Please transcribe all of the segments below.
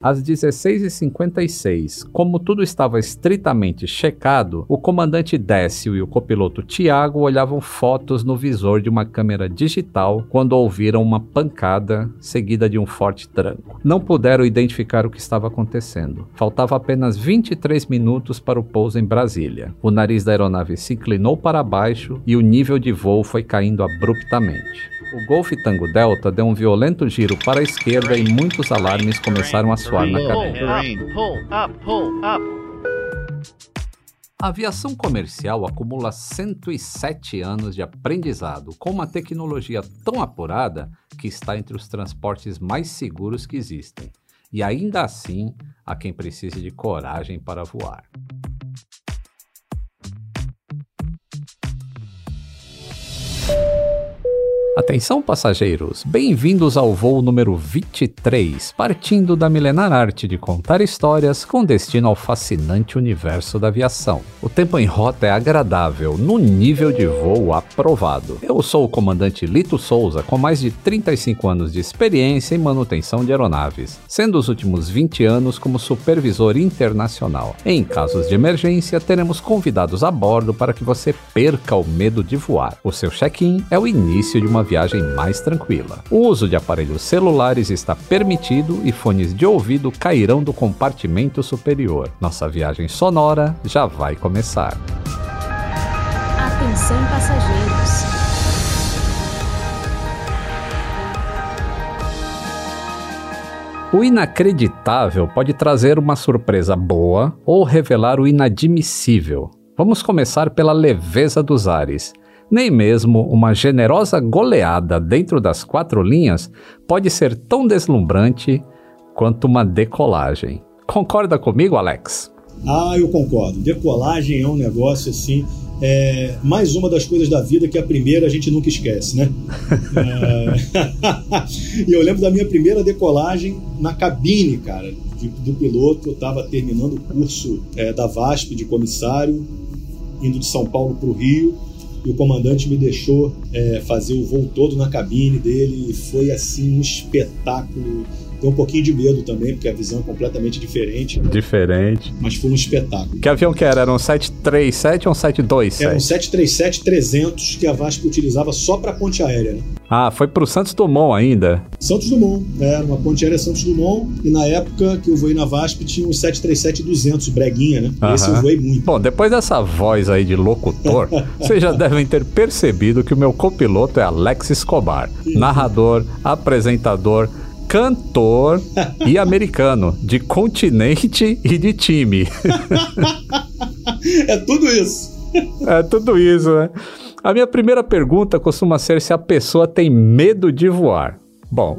Às 16h56, como tudo estava estritamente checado, o comandante Décio e o copiloto Tiago olhavam fotos no visor de uma câmera digital quando ouviram uma pancada seguida de um forte tranco. Não puderam identificar o que estava acontecendo. Faltava apenas 23 minutos para o pouso em Brasília. O nariz da aeronave se inclinou para baixo e o nível de voo foi caindo abruptamente. O Golf Tango Delta deu um violento giro para a esquerda e muitos alarmes começaram a soar na cabine. A aviação comercial acumula 107 anos de aprendizado com uma tecnologia tão apurada que está entre os transportes mais seguros que existem. E ainda assim, há quem precise de coragem para voar. Atenção passageiros, bem-vindos ao voo número 23, partindo da milenar arte de contar histórias com destino ao fascinante universo da aviação. O tempo em rota é agradável, no nível de voo aprovado. Eu sou o comandante Lito Souza, com mais de 35 anos de experiência em manutenção de aeronaves, sendo os últimos 20 anos como supervisor internacional. Em casos de emergência, teremos convidados a bordo para que você perca o medo de voar. O seu check-in é o início de uma viagem mais tranquila. O uso de aparelhos celulares está permitido e fones de ouvido cairão do compartimento superior. Nossa viagem sonora já vai começar. Atenção passageiros. O inacreditável pode trazer uma surpresa boa ou revelar o inadmissível. Vamos começar pela leveza dos ares nem mesmo uma generosa goleada dentro das quatro linhas pode ser tão deslumbrante quanto uma decolagem. Concorda comigo, Alex? Ah, eu concordo. Decolagem é um negócio assim. É mais uma das coisas da vida que a primeira a gente nunca esquece, né? é... e eu lembro da minha primeira decolagem na cabine, cara, de, do piloto. Eu estava terminando o curso é, da VASP de comissário, indo de São Paulo para o Rio e o comandante me deixou é, fazer o voo todo na cabine dele e foi assim um espetáculo tem um pouquinho de medo também, porque a visão é completamente diferente. Diferente. Mas foi um espetáculo. Que avião que era? Era um 737 ou um 727? Era um 737-300 que a VASP utilizava só para ponte aérea. Né? Ah, foi pro Santos Dumont ainda? Santos Dumont, é, era uma ponte aérea Santos Dumont. E na época que eu voei na VASP tinha um 737-200, breguinha, né? Uh -huh. Esse eu voei muito. Bom, depois dessa voz aí de locutor, vocês já devem ter percebido que o meu copiloto é Alex Escobar. narrador, apresentador cantor e americano, de continente e de time. é tudo isso. É tudo isso, né? A minha primeira pergunta costuma ser se a pessoa tem medo de voar. Bom,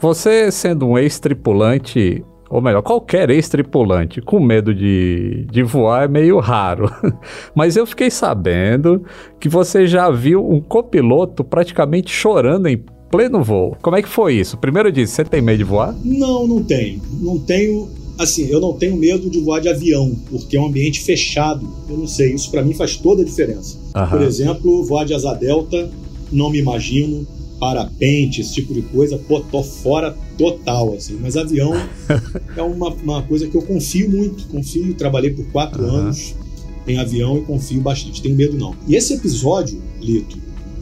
você sendo um ex-tripulante, ou melhor, qualquer ex-tripulante com medo de, de voar é meio raro. Mas eu fiquei sabendo que você já viu um copiloto praticamente chorando em pleno voo. Como é que foi isso? Primeiro disse, você tem medo de voar? Não, não tenho. Não tenho. Assim, eu não tenho medo de voar de avião, porque é um ambiente fechado. Eu não sei, isso para mim faz toda a diferença. Uhum. Por exemplo, voar de asa delta, não me imagino. Parapente, esse tipo de coisa, pô, tô fora total, assim. Mas avião é uma, uma coisa que eu confio muito. Confio, trabalhei por quatro uhum. anos em avião e confio bastante. Tenho medo não. E esse episódio, Lito,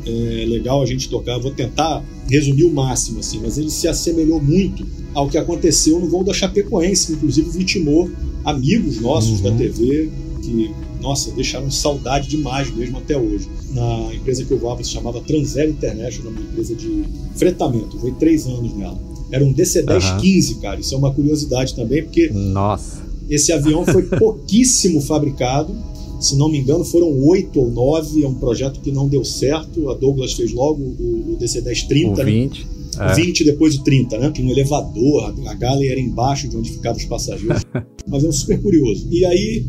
é legal a gente tocar. Vou tentar resumir o máximo, assim, mas ele se assemelhou muito ao que aconteceu no voo da Chapecoense, que inclusive vitimou amigos nossos uhum. da TV que, nossa, deixaram saudade demais mesmo até hoje. Na empresa que eu voava se chamava Transair International, uma empresa de fretamento. Eu três anos nela. Era um DC-1015, uhum. cara. Isso é uma curiosidade também, porque nossa. esse avião foi pouquíssimo fabricado se não me engano, foram oito ou nove. É um projeto que não deu certo. A Douglas fez logo o, o DC-1030. O 20. Né? É. 20 depois o 30, né? Tinha um elevador, a galley era embaixo de onde ficavam os passageiros. mas é um super curioso. E aí,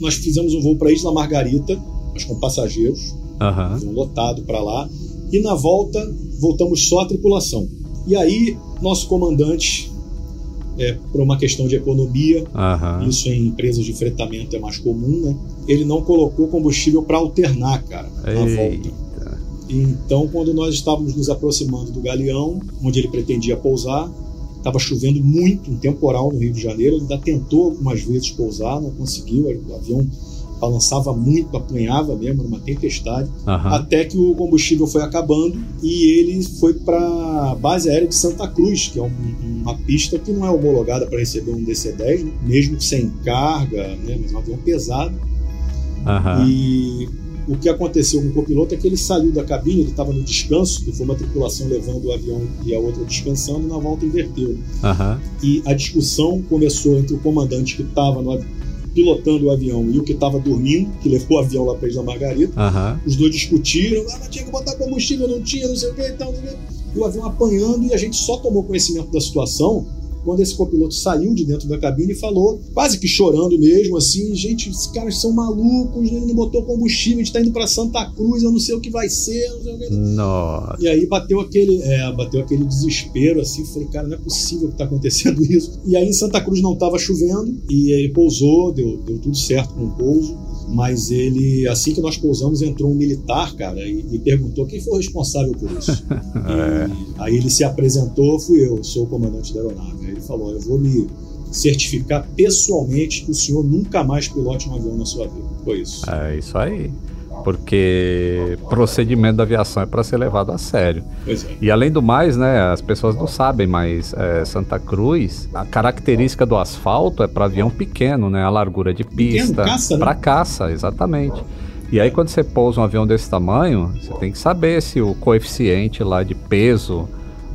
nós fizemos um voo para Isla Margarita, mas com passageiros, uhum. um lotado para lá. E na volta, voltamos só a tripulação. E aí, nosso comandante é, por uma questão de economia, uhum. isso em empresas de fretamento é mais comum, né? Ele não colocou combustível para alternar, cara, na volta. Então, quando nós estávamos nos aproximando do galeão, onde ele pretendia pousar, Estava chovendo muito, um temporal no Rio de Janeiro. Ele ainda tentou algumas vezes pousar, não conseguiu. O avião balançava muito, apanhava mesmo, numa tempestade, uhum. até que o combustível foi acabando e ele foi para a base aérea de Santa Cruz, que é um, uma pista que não é homologada para receber um DC-10, né? mesmo sem carga, né? mas é um avião pesado. Uhum. E o que aconteceu com o copiloto é que ele saiu da cabine, ele estava no descanso, que foi uma tripulação levando o avião e a outra descansando, na volta inverteu. Uhum. E a discussão começou entre o comandante que estava no avião pilotando o avião e o que estava dormindo, que levou o avião lá para Isla Margarita. Uhum. Os dois discutiram, ah, mas tinha que botar combustível, não tinha, não sei o que, então, e o avião apanhando e a gente só tomou conhecimento da situação quando esse copiloto saiu de dentro da cabine e falou, quase que chorando mesmo, assim, gente, esses caras são malucos, ele não botou combustível, a gente tá indo para Santa Cruz, eu não sei o que vai ser, não sei o que. Nossa. E aí bateu aquele, é, bateu aquele desespero, assim, falei, cara, não é possível que tá acontecendo isso. E aí em Santa Cruz não tava chovendo, e ele pousou, deu, deu tudo certo com o pouso mas ele, assim que nós pousamos, entrou um militar, cara, e, e perguntou quem foi o responsável por isso. é. Aí ele se apresentou, fui eu, sou o comandante da aeronave. Aí ele falou: Eu vou me certificar pessoalmente que o senhor nunca mais pilote um avião na sua vida. Foi isso. É isso aí porque procedimento da aviação é para ser levado a sério. É. E além do mais, né, as pessoas não sabem, mas é, Santa Cruz, a característica do asfalto é para avião pequeno, né, a largura de pista para né? caça, exatamente. E aí quando você pousa um avião desse tamanho, você tem que saber se o coeficiente lá de peso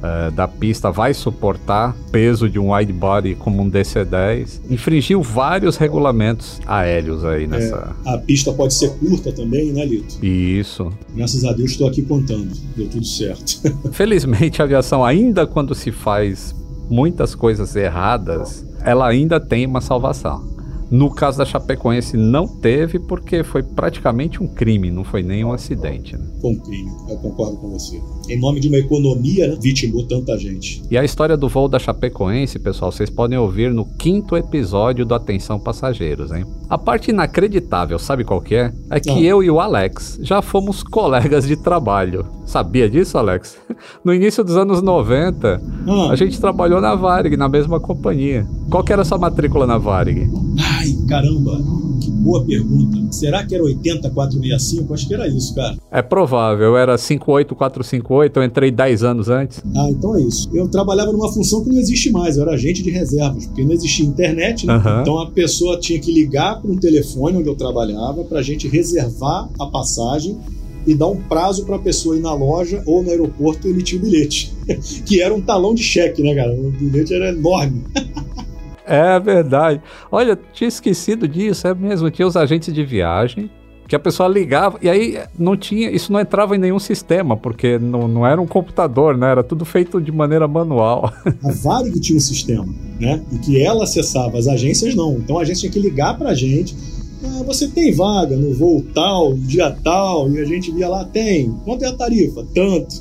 uh, da pista vai suportar peso de um wide body como um DC-10. Infringiu vários regulamentos aéreos aí nessa. É, a pista pode ser curta também, né, Lito? Isso. Graças a Deus estou aqui contando. Deu tudo certo. Felizmente a aviação, ainda quando se faz muitas coisas erradas, ela ainda tem uma salvação. No caso da Chapecoense não teve porque foi praticamente um crime, não foi nem um acidente. Né? Foi um crime, eu concordo com você. Em nome de uma economia, né, vitimou tanta gente. E a história do voo da Chapecoense, pessoal, vocês podem ouvir no quinto episódio do Atenção Passageiros, hein? A parte inacreditável, sabe qual que é? É que ah. eu e o Alex já fomos colegas de trabalho. Sabia disso, Alex? No início dos anos 90, ah. a gente trabalhou na Varig, na mesma companhia. Qual que era a sua matrícula na Varig? Ai, caramba, que boa pergunta. Será que era 80465? Acho que era isso, cara. É provável, era 58458, eu entrei 10 anos antes. Ah, então é isso. Eu trabalhava numa função que não existe mais, eu era agente de reservas, porque não existia internet, né? Uhum. Então a pessoa tinha que ligar para um telefone onde eu trabalhava para a gente reservar a passagem e dar um prazo para a pessoa ir na loja ou no aeroporto emitir o bilhete, que era um talão de cheque, né, cara? O bilhete era enorme. É verdade. Olha, tinha esquecido disso, é mesmo. Tinha os agentes de viagem que a pessoa ligava e aí não tinha, isso não entrava em nenhum sistema, porque não, não era um computador, né? Era tudo feito de maneira manual. A Varig tinha um sistema, né? E que ela acessava, as agências não. Então a agência tinha que ligar pra gente. Ah, você tem vaga no voo tal, dia tal, e a gente via lá, tem. Quanto é a tarifa? Tanto.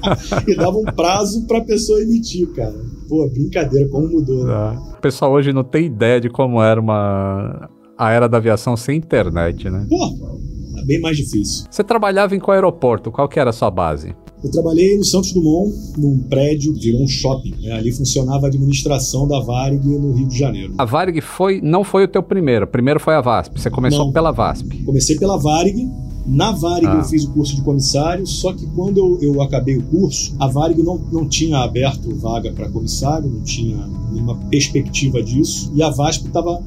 e dava um prazo pra pessoa emitir, cara. Pô, brincadeira, como mudou. Né? É. O pessoal hoje não tem ideia de como era uma a era da aviação sem internet, né? Pô, é bem mais difícil. Você trabalhava em qual aeroporto? Qual que era a sua base? Eu trabalhei no Santos Dumont, num prédio, virou um shopping. Né? Ali funcionava a administração da Varig no Rio de Janeiro. A Varig foi, não foi o teu primeiro, primeiro foi a VASP. Você começou não, pela VASP. Comecei pela Varig, na Varig ah. eu fiz o curso de comissário, só que quando eu, eu acabei o curso, a Varig não, não tinha aberto vaga para comissário, não tinha nenhuma perspectiva disso, e a VASP estava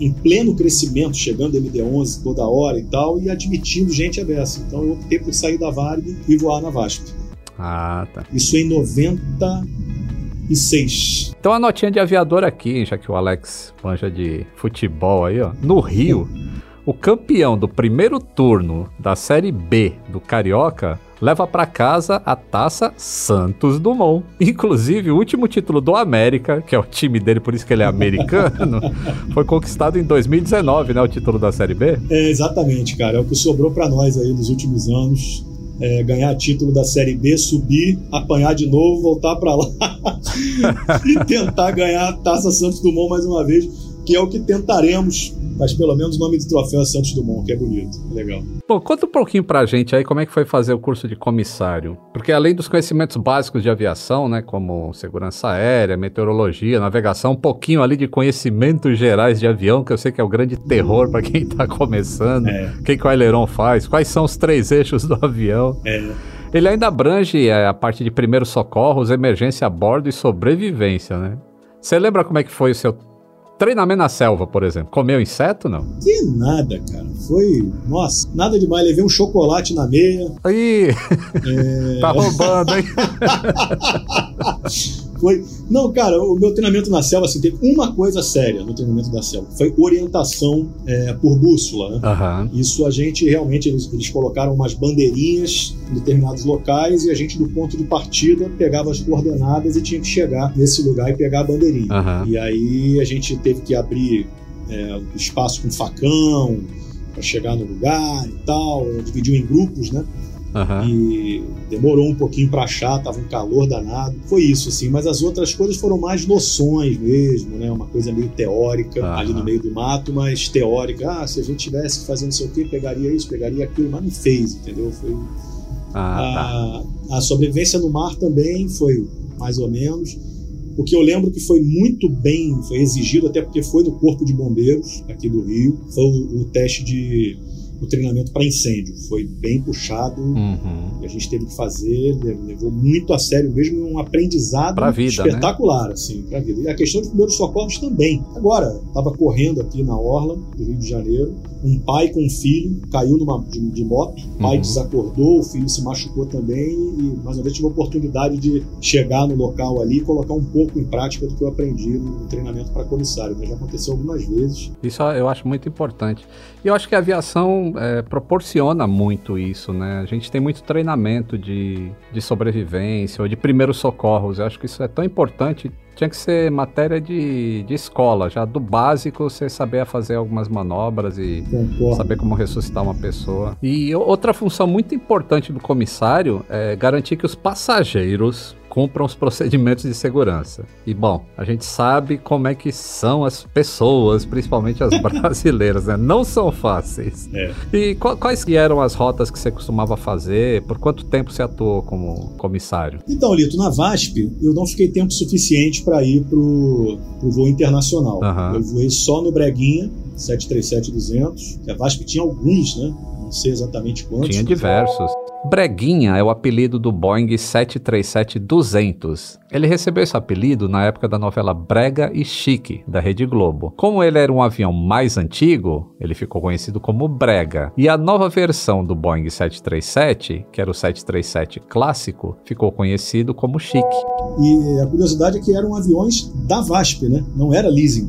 em pleno crescimento, chegando MD-11 toda hora e tal, e admitindo gente abessa. Então eu optei por sair da Varig e voar na VASP. Ah, tá. Isso em 96. Então a notinha de aviador aqui, já que o Alex manja de futebol aí, ó. No Rio, o campeão do primeiro turno da Série B do Carioca leva para casa a taça Santos Dumont. Inclusive, o último título do América, que é o time dele, por isso que ele é americano, foi conquistado em 2019, né? O título da Série B. É, exatamente, cara. É o que sobrou para nós aí nos últimos anos. É, ganhar título da Série B, subir, apanhar de novo, voltar para lá e tentar ganhar a taça Santos Dumont mais uma vez, que é o que tentaremos Mas pelo menos o nome do troféu é Santos Dumont, que é bonito. É legal. Bom, conta um pouquinho pra gente aí como é que foi fazer o curso de comissário. Porque além dos conhecimentos básicos de aviação, né, como segurança aérea, meteorologia, navegação, um pouquinho ali de conhecimentos gerais de avião, que eu sei que é o grande terror para quem tá começando. É. O que, que o aileron faz? Quais são os três eixos do avião? É. Ele ainda abrange é, a parte de primeiros socorros, emergência a bordo e sobrevivência, né? Você lembra como é que foi o seu Treinamento na selva, por exemplo. Comeu inseto, não? Que nada, cara. Foi. Nossa, nada demais. Levei um chocolate na meia. Ih! É... tá roubando, hein? Foi. Não, cara, o meu treinamento na selva, assim, teve uma coisa séria no treinamento da selva. Foi orientação é, por bússola, né? Uhum. Isso a gente realmente, eles, eles colocaram umas bandeirinhas em determinados locais e a gente, do ponto de partida, pegava as coordenadas e tinha que chegar nesse lugar e pegar a bandeirinha. Uhum. E aí a gente teve que abrir é, espaço com facão para chegar no lugar e tal, dividiu em grupos, né? Uhum. E demorou um pouquinho para achar, tava um calor danado. Foi isso, assim. Mas as outras coisas foram mais noções mesmo, né? Uma coisa meio teórica, uhum. ali no meio do mato, mas teórica. Ah, se a gente tivesse que fazer não sei o quê, pegaria isso, pegaria aquilo, mas não fez, entendeu? Foi. Ah, tá. a, a sobrevivência no mar também foi mais ou menos. O que eu lembro que foi muito bem, foi exigido, até porque foi no Corpo de Bombeiros aqui do Rio, foi o, o teste de o treinamento para incêndio. Foi bem puxado uhum. e a gente teve que fazer, levou muito a sério mesmo, um aprendizado vida, né? espetacular, né? assim, para vida. E a questão de primeiros socorros também. Agora, estava correndo aqui na Orla do Rio de Janeiro, um pai com um filho caiu numa, de, de moto, o pai uhum. desacordou, o filho se machucou também e mais uma vez tive a oportunidade de chegar no local ali e colocar um pouco em prática do que eu aprendi no treinamento para comissário. Mas já aconteceu algumas vezes. Isso eu acho muito importante. E eu acho que a aviação é, proporciona muito isso, né? A gente tem muito treinamento de, de sobrevivência ou de primeiros socorros. Eu acho que isso é tão importante. Tinha que ser matéria de, de escola, já do básico você saber fazer algumas manobras e Concordo. saber como ressuscitar uma pessoa. E outra função muito importante do comissário é garantir que os passageiros cumpram os procedimentos de segurança. E bom, a gente sabe como é que são as pessoas, principalmente as brasileiras, né? Não são fáceis. É. E quais eram as rotas que você costumava fazer? Por quanto tempo você atuou como comissário? Então, Lito, na VASP eu não fiquei tempo suficiente para ir pro, pro voo internacional. Uhum. Eu voei só no Breguinha, 737-200. A VASP tinha alguns, né? Não sei exatamente quantos. Tinha diversos. Breguinha é o apelido do Boeing 737-200. Ele recebeu esse apelido na época da novela Brega e Chique, da Rede Globo. Como ele era um avião mais antigo, ele ficou conhecido como Brega. E a nova versão do Boeing 737, que era o 737 clássico, ficou conhecido como Chique. E a curiosidade é que eram aviões da VASP, né? Não era leasing.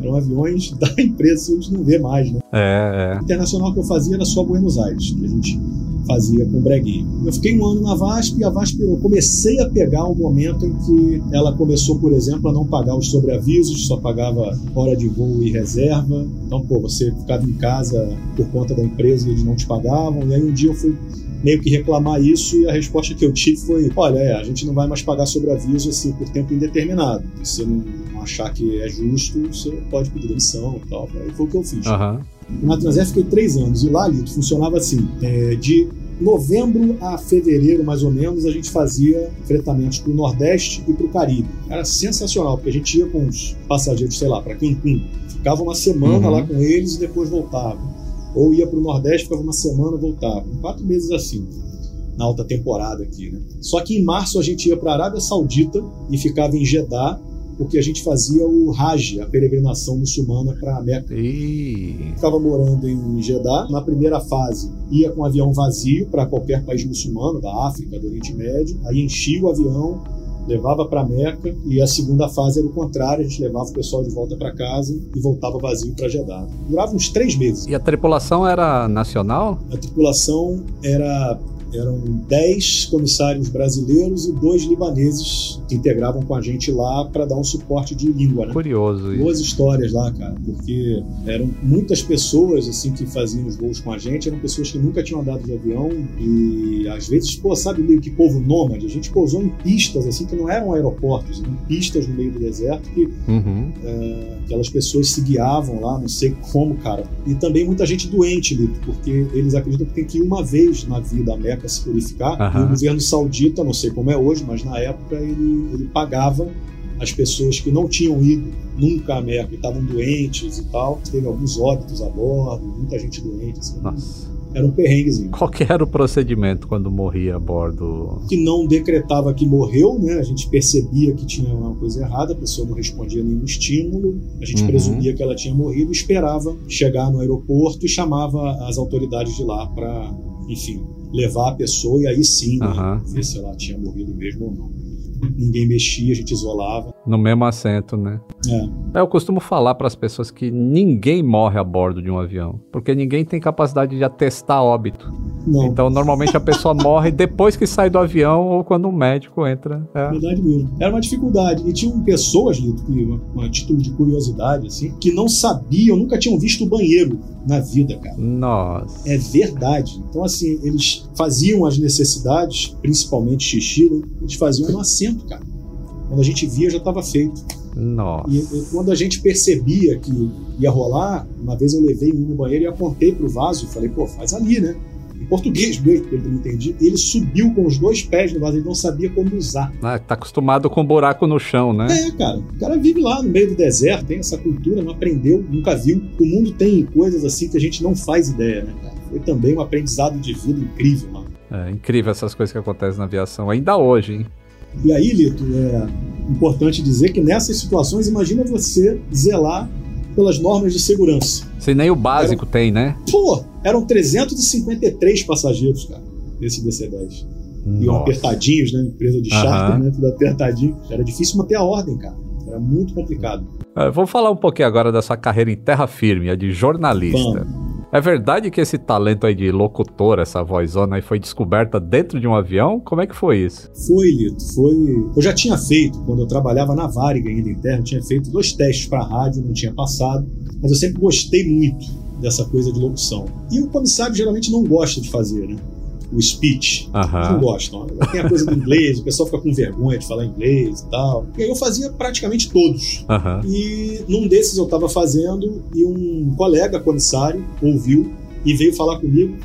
Eram aviões da empresa, a gente não vê mais, né? É, é. O internacional que eu fazia era só Buenos Aires, que a gente fazia com o Breguinho. Eu fiquei um ano na VASP e a VASP eu comecei a pegar o momento em que ela começou, por exemplo, a não pagar os sobreavisos, só pagava hora de voo e reserva. Então, pô, você ficava em casa por conta da empresa e eles não te pagavam. E aí um dia eu fui meio que reclamar isso e a resposta que eu tive foi: olha, é, a gente não vai mais pagar sobreaviso assim por tempo indeterminado. Se você não achar que é justo, você pode pedir demissão e tal. Aí foi o que eu fiz. Uhum. Na Transair fiquei três anos e lá, Lito, funcionava assim: é, de novembro a fevereiro, mais ou menos, a gente fazia fretamentos para o Nordeste e para o Caribe. Era sensacional, porque a gente ia com os passageiros, sei lá, para Cancún. Ficava uma semana uhum. lá com eles e depois voltava. Ou ia para o Nordeste, ficava uma semana e voltava. Quatro meses assim, na alta temporada aqui. Né? Só que em março a gente ia para a Arábia Saudita e ficava em Jeddah porque a gente fazia o Hajj, a peregrinação muçulmana para a Meca. E... Ficava morando em Jeddah. Na primeira fase, ia com um avião vazio para qualquer país muçulmano, da África, do Oriente Médio. Aí enchia o avião, levava para Meca e a segunda fase era o contrário, a gente levava o pessoal de volta para casa e voltava vazio para Jeddah. Durava uns três meses. E a tripulação era nacional? A tripulação era eram 10 comissários brasileiros e dois libaneses que integravam com a gente lá para dar um suporte de língua, né? Curioso. Boas histórias lá, cara, porque eram muitas pessoas assim que faziam os voos com a gente, eram pessoas que nunca tinham andado de avião e às vezes, pô, sabe meio que povo nômade, a gente pousou em pistas assim que não eram aeroportos, eram pistas no meio do deserto que, uhum. é, Aquelas pessoas se guiavam lá, não sei como, cara. E também muita gente doente, Lito, porque eles acreditam que tem que ir uma vez na vida a Meca se purificar. Uhum. E o governo saudita, não sei como é hoje, mas na época ele, ele pagava as pessoas que não tinham ido nunca a Meca e estavam doentes e tal. Teve alguns óbitos a bordo, muita gente doente. Assim. Era um perrenguezinho. Qual que era o procedimento quando morria a bordo? Que não decretava que morreu, né? A gente percebia que tinha uma coisa errada, a pessoa não respondia nenhum estímulo, a gente uhum. presumia que ela tinha morrido, esperava chegar no aeroporto e chamava as autoridades de lá para, enfim, levar a pessoa e aí sim, né, uhum. ver se ela tinha morrido mesmo ou não ninguém mexia, a gente isolava. No mesmo assento, né? É. Eu costumo falar para as pessoas que ninguém morre a bordo de um avião, porque ninguém tem capacidade de atestar óbito. Não. Então, normalmente a pessoa morre depois que sai do avião ou quando um médico entra. É. Verdade mesmo. Era uma dificuldade. E tinham pessoas, Lito, a título de curiosidade, assim, que não sabiam, nunca tinham visto o banheiro na vida, cara. Nossa. É verdade. Então, assim, eles faziam as necessidades, principalmente xixi, né? eles faziam no assento, cara. Quando a gente via, já estava feito. Nossa. E, e, quando a gente percebia que ia rolar, uma vez eu levei um no banheiro e apontei pro vaso e falei, pô, faz ali, né? em português mesmo, porque ele não entendia, ele subiu com os dois pés no vaso, ele não sabia como usar. Ah, tá acostumado com buraco no chão, né? É, cara. O cara vive lá no meio do deserto, tem essa cultura, não aprendeu, nunca viu. O mundo tem coisas assim que a gente não faz ideia, né, cara? Foi também um aprendizado de vida incrível, mano. É incrível essas coisas que acontecem na aviação, ainda hoje, hein? E aí, Lito, é importante dizer que nessas situações, imagina você zelar pelas normas de segurança. Se nem o básico eram, tem, né? Pô, eram 353 passageiros, cara, nesse DC-10. Iam apertadinhos, né? Empresa de charter, né? Tudo apertadinho. Era difícil manter a ordem, cara. Era muito complicado. É, vamos falar um pouquinho agora da sua carreira em terra firme, a de jornalista. Vamos. É verdade que esse talento aí de locutor, essa vozona aí, foi descoberta dentro de um avião? Como é que foi isso? Foi, Lito. Foi. Eu já tinha feito, quando eu trabalhava na Varig ainda interna, eu tinha feito dois testes para rádio, não tinha passado. Mas eu sempre gostei muito dessa coisa de locução. E o comissário geralmente não gosta de fazer, né? O speech. Uhum. Não gostam. Tem a coisa do inglês, o pessoal fica com vergonha de falar inglês e tal. E aí eu fazia praticamente todos. E num desses eu estava fazendo e um colega comissário ouviu e veio falar comigo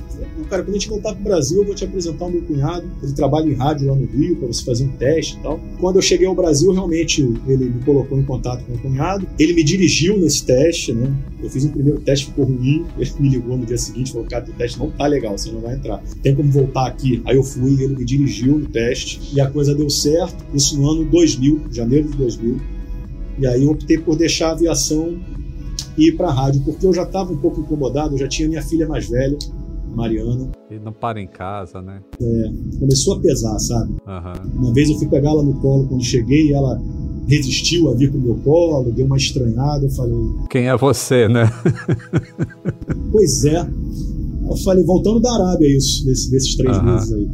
cara, quando a gente voltar pro Brasil, eu vou te apresentar o meu cunhado. Ele trabalha em rádio lá no Rio, para você fazer um teste e tal. Quando eu cheguei ao Brasil, realmente ele me colocou em contato com o cunhado. Ele me dirigiu nesse teste, né? Eu fiz um primeiro teste, ficou ruim. Ele me ligou no dia seguinte falou: Cara, o teste não tá legal, você não vai entrar. Tem como voltar aqui? Aí eu fui, ele me dirigiu no teste e a coisa deu certo. Isso no ano 2000, janeiro de 2000. E aí eu optei por deixar a aviação e ir para a rádio, porque eu já estava um pouco incomodado, eu já tinha minha filha mais velha, Mariana. E não para em casa, né? É, começou a pesar, sabe? Uhum. Uma vez eu fui pegar ela no colo quando cheguei e ela resistiu a vir pro meu colo, deu uma estranhada, eu falei... Quem é você, né? pois é. Eu falei, voltando da Arábia isso, desse, desses três uhum. meses aí.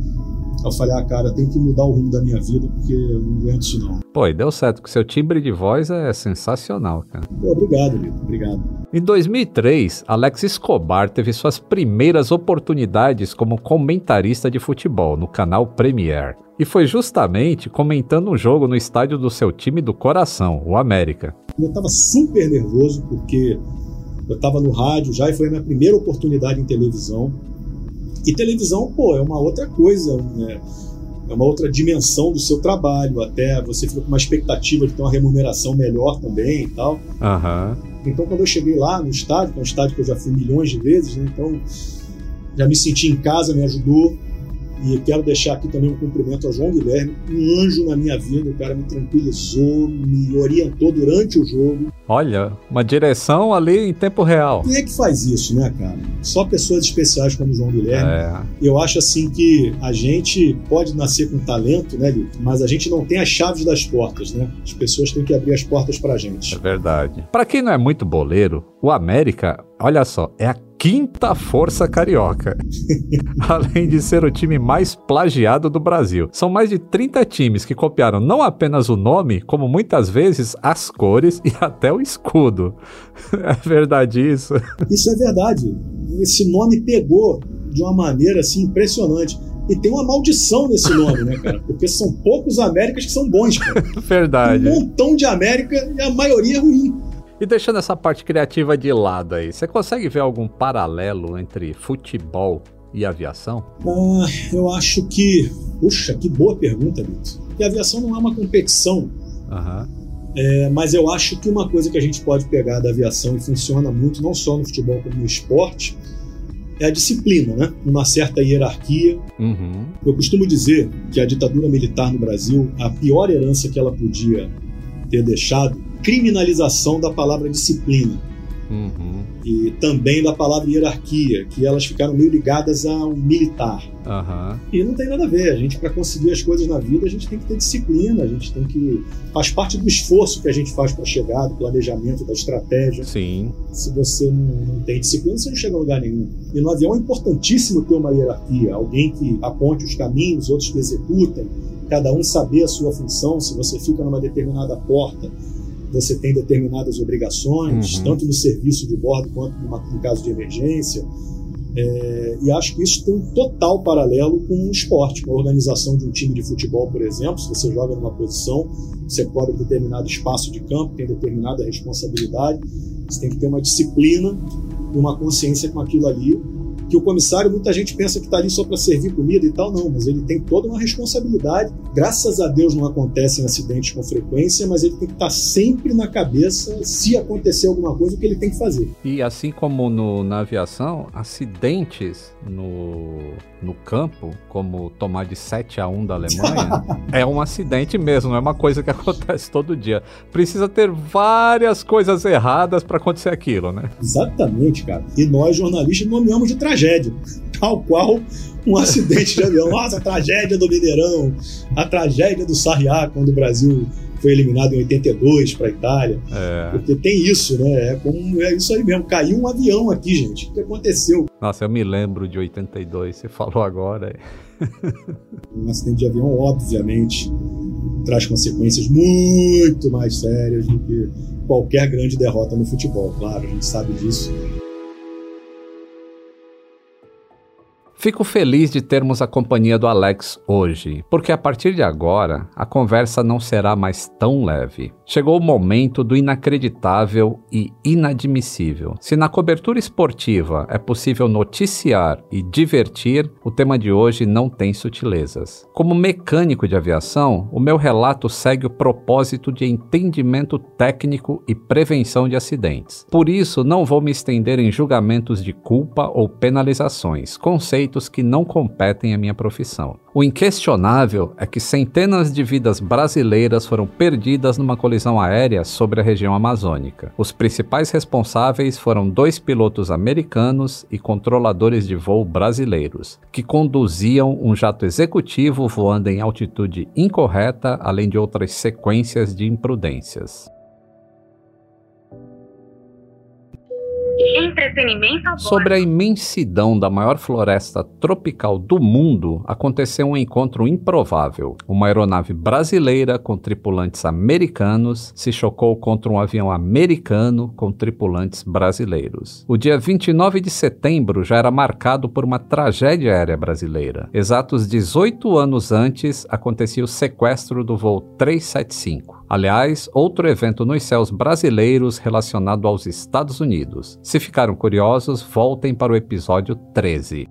Eu falei, ah, cara, tem que mudar o rumo da minha vida porque eu não aguento isso não. Pô, e deu certo, porque seu timbre de voz é sensacional, cara. Pô, obrigado, Lito, obrigado. Em 2003, Alex Escobar teve suas primeiras oportunidades como comentarista de futebol no canal Premier. E foi justamente comentando um jogo no estádio do seu time do coração, o América. Eu estava super nervoso porque eu estava no rádio já e foi a minha primeira oportunidade em televisão. E televisão, pô, é uma outra coisa, né? é uma outra dimensão do seu trabalho. Até você fica com uma expectativa de ter uma remuneração melhor também e tal. Uhum. Então, quando eu cheguei lá no estádio, que é um estádio que eu já fui milhões de vezes, né? então já me senti em casa, me ajudou. E quero deixar aqui também um cumprimento ao João Guilherme, um anjo na minha vida. O cara me tranquilizou, me orientou durante o jogo. Olha, uma direção ali em tempo real. Quem é que faz isso, né, cara? Só pessoas especiais como o João Guilherme. É. Eu acho assim que a gente pode nascer com talento, né, Lito? Mas a gente não tem as chaves das portas, né? As pessoas têm que abrir as portas pra gente. É verdade. Para quem não é muito boleiro, o América, olha só, é a quinta força carioca. Além de ser o time mais plagiado do Brasil. São mais de 30 times que copiaram não apenas o nome, como muitas vezes as cores e até o escudo. É verdade isso? Isso é verdade. Esse nome pegou de uma maneira assim impressionante. E tem uma maldição nesse nome, né, cara? Porque são poucos Américas que são bons, cara. Verdade. Um montão de América e a maioria é ruim. E deixando essa parte criativa de lado aí, você consegue ver algum paralelo entre futebol e aviação? Ah, eu acho que. Puxa, que boa pergunta, Vitor. Porque a aviação não é uma competição. Uhum. É, mas eu acho que uma coisa que a gente pode pegar da aviação e funciona muito, não só no futebol como no esporte, é a disciplina, né? Uma certa hierarquia. Uhum. Eu costumo dizer que a ditadura militar no Brasil, a pior herança que ela podia ter deixado, criminalização da palavra disciplina. Uhum. E também da palavra hierarquia, que elas ficaram meio ligadas ao militar. Uhum. E não tem nada a ver. A gente, para conseguir as coisas na vida, a gente tem que ter disciplina, a gente tem que. Faz parte do esforço que a gente faz para chegar, do planejamento, da estratégia. Sim. Se você não, não tem disciplina, você não chega a lugar nenhum. E no avião é importantíssimo ter uma hierarquia, alguém que aponte os caminhos, outros que executem, cada um saber a sua função. Se você fica numa determinada porta, você tem determinadas obrigações, uhum. tanto no serviço de bordo quanto numa, em caso de emergência. É, e acho que isso tem um total paralelo com o esporte, com a organização de um time de futebol, por exemplo. Se você joga numa posição, você cobre determinado espaço de campo, tem determinada responsabilidade, você tem que ter uma disciplina e uma consciência com aquilo ali que o comissário, muita gente pensa que está ali só para servir comida e tal, não, mas ele tem toda uma responsabilidade. Graças a Deus não acontecem acidentes com frequência, mas ele tem que estar tá sempre na cabeça se acontecer alguma coisa, o que ele tem que fazer. E assim como no, na aviação, acidentes no, no campo, como tomar de 7 a 1 da Alemanha, é um acidente mesmo, não é uma coisa que acontece todo dia. Precisa ter várias coisas erradas para acontecer aquilo, né? Exatamente, cara. E nós, jornalistas, nomeamos de tragédia tragédia, tal qual um acidente de avião. Nossa, a tragédia do Mineirão, a tragédia do Sarriá, quando o Brasil foi eliminado em 82 para a Itália. É. Porque tem isso, né? É, como, é isso aí mesmo. Caiu um avião aqui, gente. O que aconteceu? Nossa, eu me lembro de 82, você falou agora. um acidente de avião, obviamente, traz consequências muito mais sérias do que qualquer grande derrota no futebol. Claro, a gente sabe disso. Fico feliz de termos a companhia do Alex hoje, porque a partir de agora a conversa não será mais tão leve. Chegou o momento do inacreditável e inadmissível. Se na cobertura esportiva é possível noticiar e divertir, o tema de hoje não tem sutilezas. Como mecânico de aviação, o meu relato segue o propósito de entendimento técnico e prevenção de acidentes. Por isso, não vou me estender em julgamentos de culpa ou penalizações, conceitos que não competem à minha profissão. O inquestionável é que centenas de vidas brasileiras foram perdidas numa colisão aérea sobre a região amazônica. Os principais responsáveis foram dois pilotos americanos e controladores de voo brasileiros, que conduziam um jato executivo voando em altitude incorreta, além de outras sequências de imprudências. Sobre a imensidão da maior floresta tropical do mundo, aconteceu um encontro improvável. Uma aeronave brasileira com tripulantes americanos se chocou contra um avião americano com tripulantes brasileiros. O dia 29 de setembro já era marcado por uma tragédia aérea brasileira. Exatos 18 anos antes, acontecia o sequestro do voo 375. Aliás, outro evento nos céus brasileiros relacionado aos Estados Unidos. Se ficaram curiosos, voltem para o episódio 13.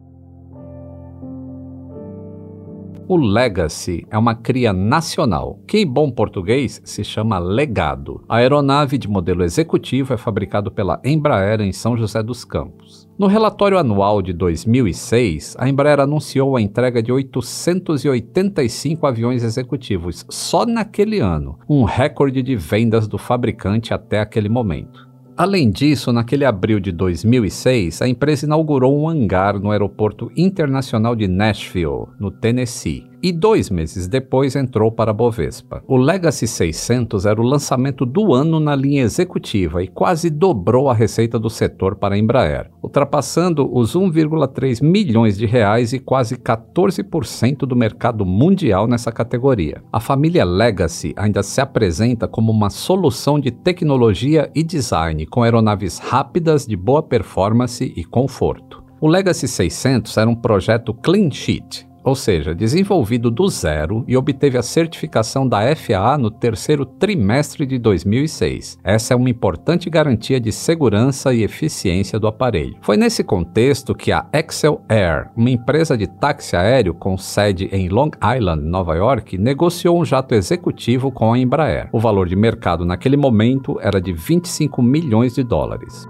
O Legacy é uma cria nacional, que em bom português se chama Legado. A aeronave de modelo executivo é fabricada pela Embraer em São José dos Campos. No relatório anual de 2006, a Embraer anunciou a entrega de 885 aviões executivos só naquele ano, um recorde de vendas do fabricante até aquele momento. Além disso, naquele abril de 2006, a empresa inaugurou um hangar no Aeroporto Internacional de Nashville, no Tennessee, e dois meses depois entrou para a Bovespa. O Legacy 600 era o lançamento do ano na linha executiva e quase dobrou a receita do setor para a Embraer, ultrapassando os 1,3 milhões de reais e quase 14% do mercado mundial nessa categoria. A família Legacy ainda se apresenta como uma solução de tecnologia e design com aeronaves rápidas de boa performance e conforto. O Legacy 600 era um projeto clean sheet, ou seja, desenvolvido do zero e obteve a certificação da FAA no terceiro trimestre de 2006. Essa é uma importante garantia de segurança e eficiência do aparelho. Foi nesse contexto que a Excel Air, uma empresa de táxi aéreo com sede em Long Island, Nova York, negociou um jato executivo com a Embraer. O valor de mercado naquele momento era de 25 milhões de dólares.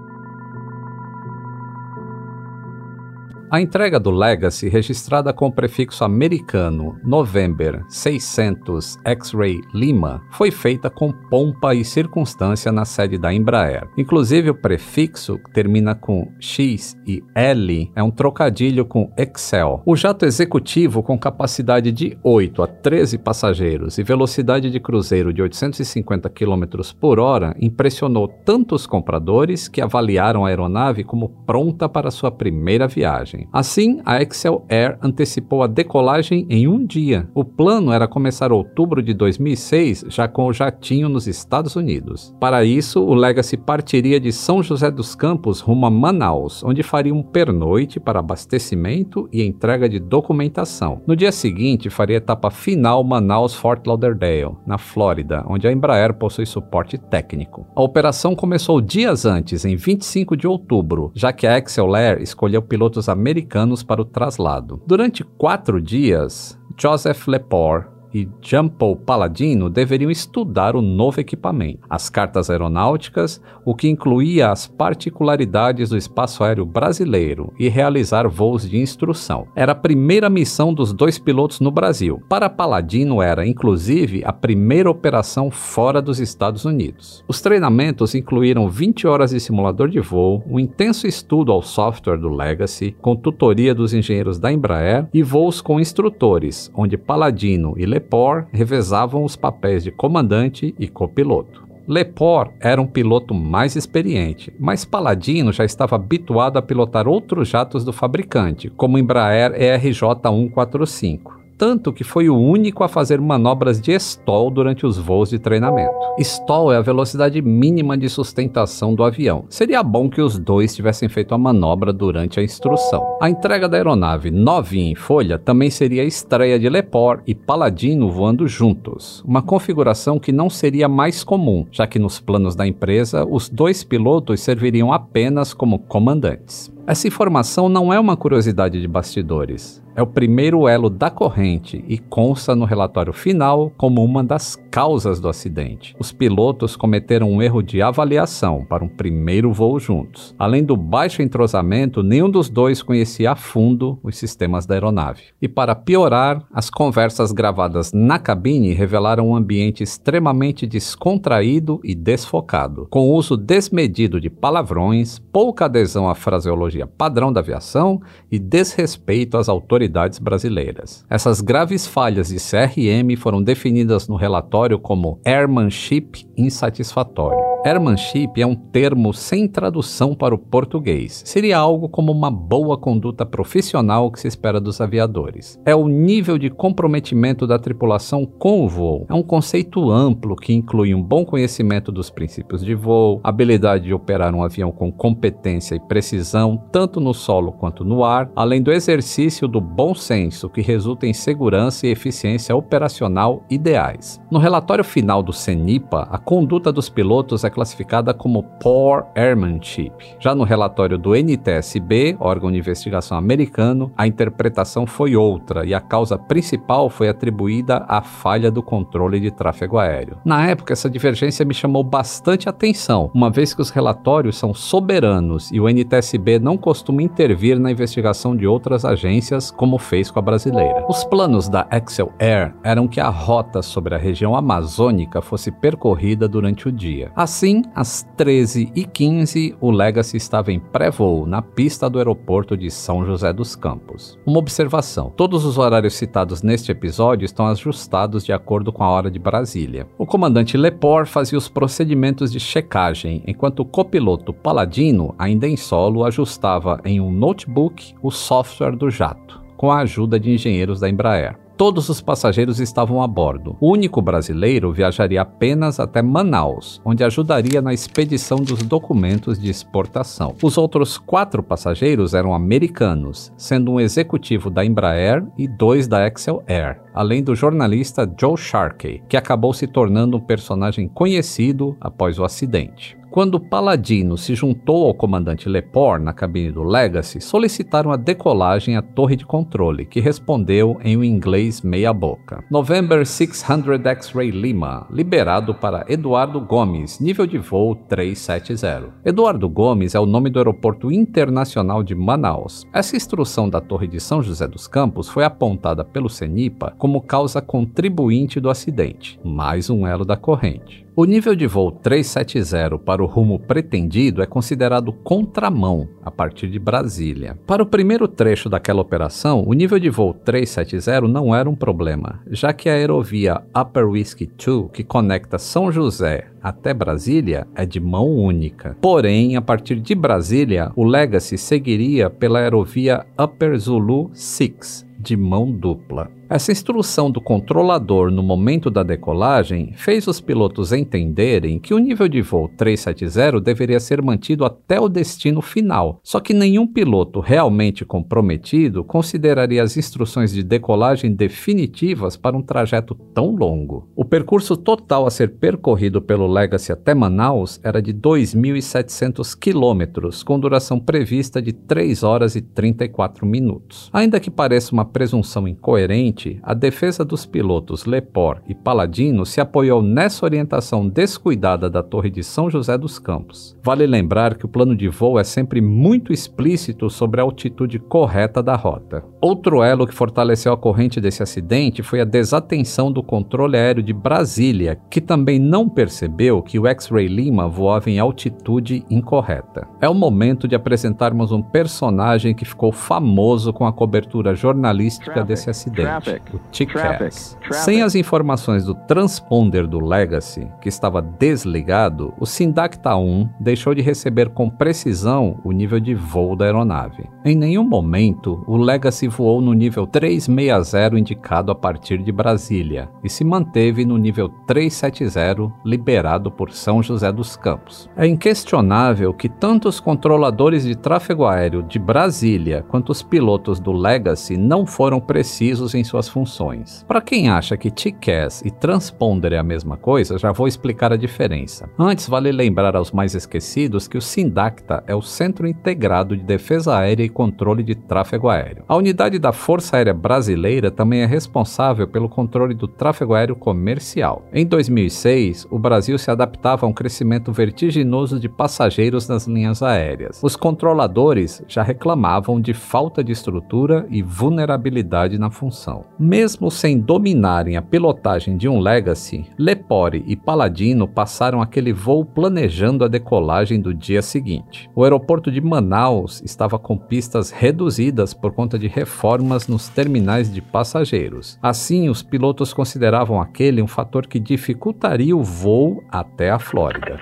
A entrega do Legacy, registrada com o prefixo americano November 600 X-Ray Lima, foi feita com pompa e circunstância na sede da Embraer. Inclusive, o prefixo que termina com X e L é um trocadilho com Excel. O jato executivo, com capacidade de 8 a 13 passageiros e velocidade de cruzeiro de 850 km por hora, impressionou tanto os compradores que avaliaram a aeronave como pronta para sua primeira viagem. Assim, a Excel Air antecipou a decolagem em um dia. O plano era começar outubro de 2006 já com o jatinho nos Estados Unidos. Para isso, o Legacy partiria de São José dos Campos rumo a Manaus, onde faria um pernoite para abastecimento e entrega de documentação. No dia seguinte, faria a etapa final Manaus-Fort Lauderdale, na Flórida, onde a Embraer possui suporte técnico. A operação começou dias antes, em 25 de outubro, já que a Excel Air escolheu pilotos americanos americanos para o traslado. Durante quatro dias, Joseph Lepore e Jampo Paladino deveriam estudar o novo equipamento, as cartas aeronáuticas, o que incluía as particularidades do espaço aéreo brasileiro e realizar voos de instrução. Era a primeira missão dos dois pilotos no Brasil. Para Paladino era, inclusive, a primeira operação fora dos Estados Unidos. Os treinamentos incluíram 20 horas de simulador de voo, um intenso estudo ao software do Legacy, com tutoria dos engenheiros da Embraer e voos com instrutores, onde Paladino e Le Lepore revezavam os papéis de comandante e copiloto. Lepore era um piloto mais experiente, mas Paladino já estava habituado a pilotar outros jatos do fabricante, como o Embraer ERJ-145 tanto que foi o único a fazer manobras de stall durante os voos de treinamento. Stall é a velocidade mínima de sustentação do avião. Seria bom que os dois tivessem feito a manobra durante a instrução. A entrega da aeronave novinha em folha também seria a estreia de Lepore e Paladino voando juntos, uma configuração que não seria mais comum, já que nos planos da empresa os dois pilotos serviriam apenas como comandantes. Essa informação não é uma curiosidade de bastidores é o primeiro elo da corrente e consta no relatório final como uma das causas do acidente. Os pilotos cometeram um erro de avaliação para um primeiro voo juntos. Além do baixo entrosamento, nenhum dos dois conhecia a fundo os sistemas da aeronave. E para piorar, as conversas gravadas na cabine revelaram um ambiente extremamente descontraído e desfocado, com uso desmedido de palavrões, pouca adesão à fraseologia padrão da aviação e desrespeito às autoridades autoridades brasileiras. Essas graves falhas de CRM foram definidas no relatório como airmanship insatisfatório. Airmanship é um termo sem tradução para o português. Seria algo como uma boa conduta profissional que se espera dos aviadores. É o nível de comprometimento da tripulação com o voo. É um conceito amplo que inclui um bom conhecimento dos princípios de voo, habilidade de operar um avião com competência e precisão, tanto no solo quanto no ar, além do exercício do bom senso que resulta em segurança e eficiência operacional ideais. No relatório final do CENIPA, a conduta dos pilotos é classificada como Poor Airmanship. Já no relatório do NTSB, órgão de investigação americano, a interpretação foi outra e a causa principal foi atribuída à falha do controle de tráfego aéreo. Na época, essa divergência me chamou bastante atenção, uma vez que os relatórios são soberanos e o NTSB não costuma intervir na investigação de outras agências, como fez com a brasileira. Os planos da Excel Air eram que a rota sobre a região amazônica fosse percorrida durante o dia. Assim, Assim, às 13h15, o Legacy estava em pré-voo na pista do aeroporto de São José dos Campos. Uma observação: todos os horários citados neste episódio estão ajustados de acordo com a hora de Brasília. O comandante Lepore fazia os procedimentos de checagem, enquanto o copiloto Paladino, ainda em solo, ajustava em um notebook o software do jato com a ajuda de engenheiros da Embraer. Todos os passageiros estavam a bordo. O único brasileiro viajaria apenas até Manaus, onde ajudaria na expedição dos documentos de exportação. Os outros quatro passageiros eram americanos, sendo um executivo da Embraer e dois da Excel Air, além do jornalista Joe Sharkey, que acabou se tornando um personagem conhecido após o acidente. Quando Paladino se juntou ao comandante Lepore na cabine do Legacy, solicitaram a decolagem à torre de controle, que respondeu em um inglês meia-boca. November 600 X-Ray Lima, liberado para Eduardo Gomes, nível de voo 370. Eduardo Gomes é o nome do aeroporto internacional de Manaus. Essa instrução da torre de São José dos Campos foi apontada pelo CENIPA como causa contribuinte do acidente, mais um elo da corrente. O nível de voo 370 para o rumo pretendido é considerado contramão a partir de Brasília. Para o primeiro trecho daquela operação, o nível de voo 370 não era um problema, já que a aerovia Upper Whiskey 2, que conecta São José até Brasília, é de mão única. Porém, a partir de Brasília, o Legacy seguiria pela aerovia Upper Zulu 6, de mão dupla. Essa instrução do controlador no momento da decolagem fez os pilotos entenderem que o nível de voo 370 deveria ser mantido até o destino final, só que nenhum piloto realmente comprometido consideraria as instruções de decolagem definitivas para um trajeto tão longo. O percurso total a ser percorrido pelo Legacy até Manaus era de 2.700 quilômetros, com duração prevista de 3 horas e 34 minutos. Ainda que pareça uma presunção incoerente, a defesa dos pilotos Lepore e Paladino se apoiou nessa orientação descuidada da Torre de São José dos Campos. Vale lembrar que o plano de voo é sempre muito explícito sobre a altitude correta da rota. Outro elo que fortaleceu a corrente desse acidente foi a desatenção do controle aéreo de Brasília, que também não percebeu que o X-Ray Lima voava em altitude incorreta. É o momento de apresentarmos um personagem que ficou famoso com a cobertura jornalística desse acidente o TCAS. Sem as informações do transponder do Legacy, que estava desligado, o Sindacta 1 deixou de receber com precisão o nível de voo da aeronave. Em nenhum momento, o Legacy voou no nível 360 indicado a partir de Brasília e se manteve no nível 370 liberado por São José dos Campos. É inquestionável que tanto os controladores de tráfego aéreo de Brasília quanto os pilotos do Legacy não foram precisos em suas funções. Para quem acha que TCAS e transponder é a mesma coisa, já vou explicar a diferença. Antes, vale lembrar aos mais esquecidos que o SINDACTA é o Centro Integrado de Defesa Aérea e Controle de Tráfego Aéreo. A unidade da Força Aérea Brasileira também é responsável pelo controle do tráfego aéreo comercial. Em 2006, o Brasil se adaptava a um crescimento vertiginoso de passageiros nas linhas aéreas. Os controladores já reclamavam de falta de estrutura e vulnerabilidade na função. Mesmo sem dominarem a pilotagem de um Legacy, Lepore e Paladino passaram aquele voo planejando a decolagem do dia seguinte. O aeroporto de Manaus estava com pistas reduzidas por conta de reformas nos terminais de passageiros. Assim, os pilotos consideravam aquele um fator que dificultaria o voo até a Flórida.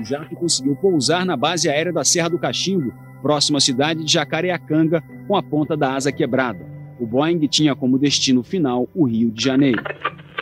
O jato conseguiu pousar na base aérea da Serra do Cachimbo, próxima à cidade de Jacareacanga, com a ponta da asa quebrada. O Boeing tinha como destino final o Rio de Janeiro.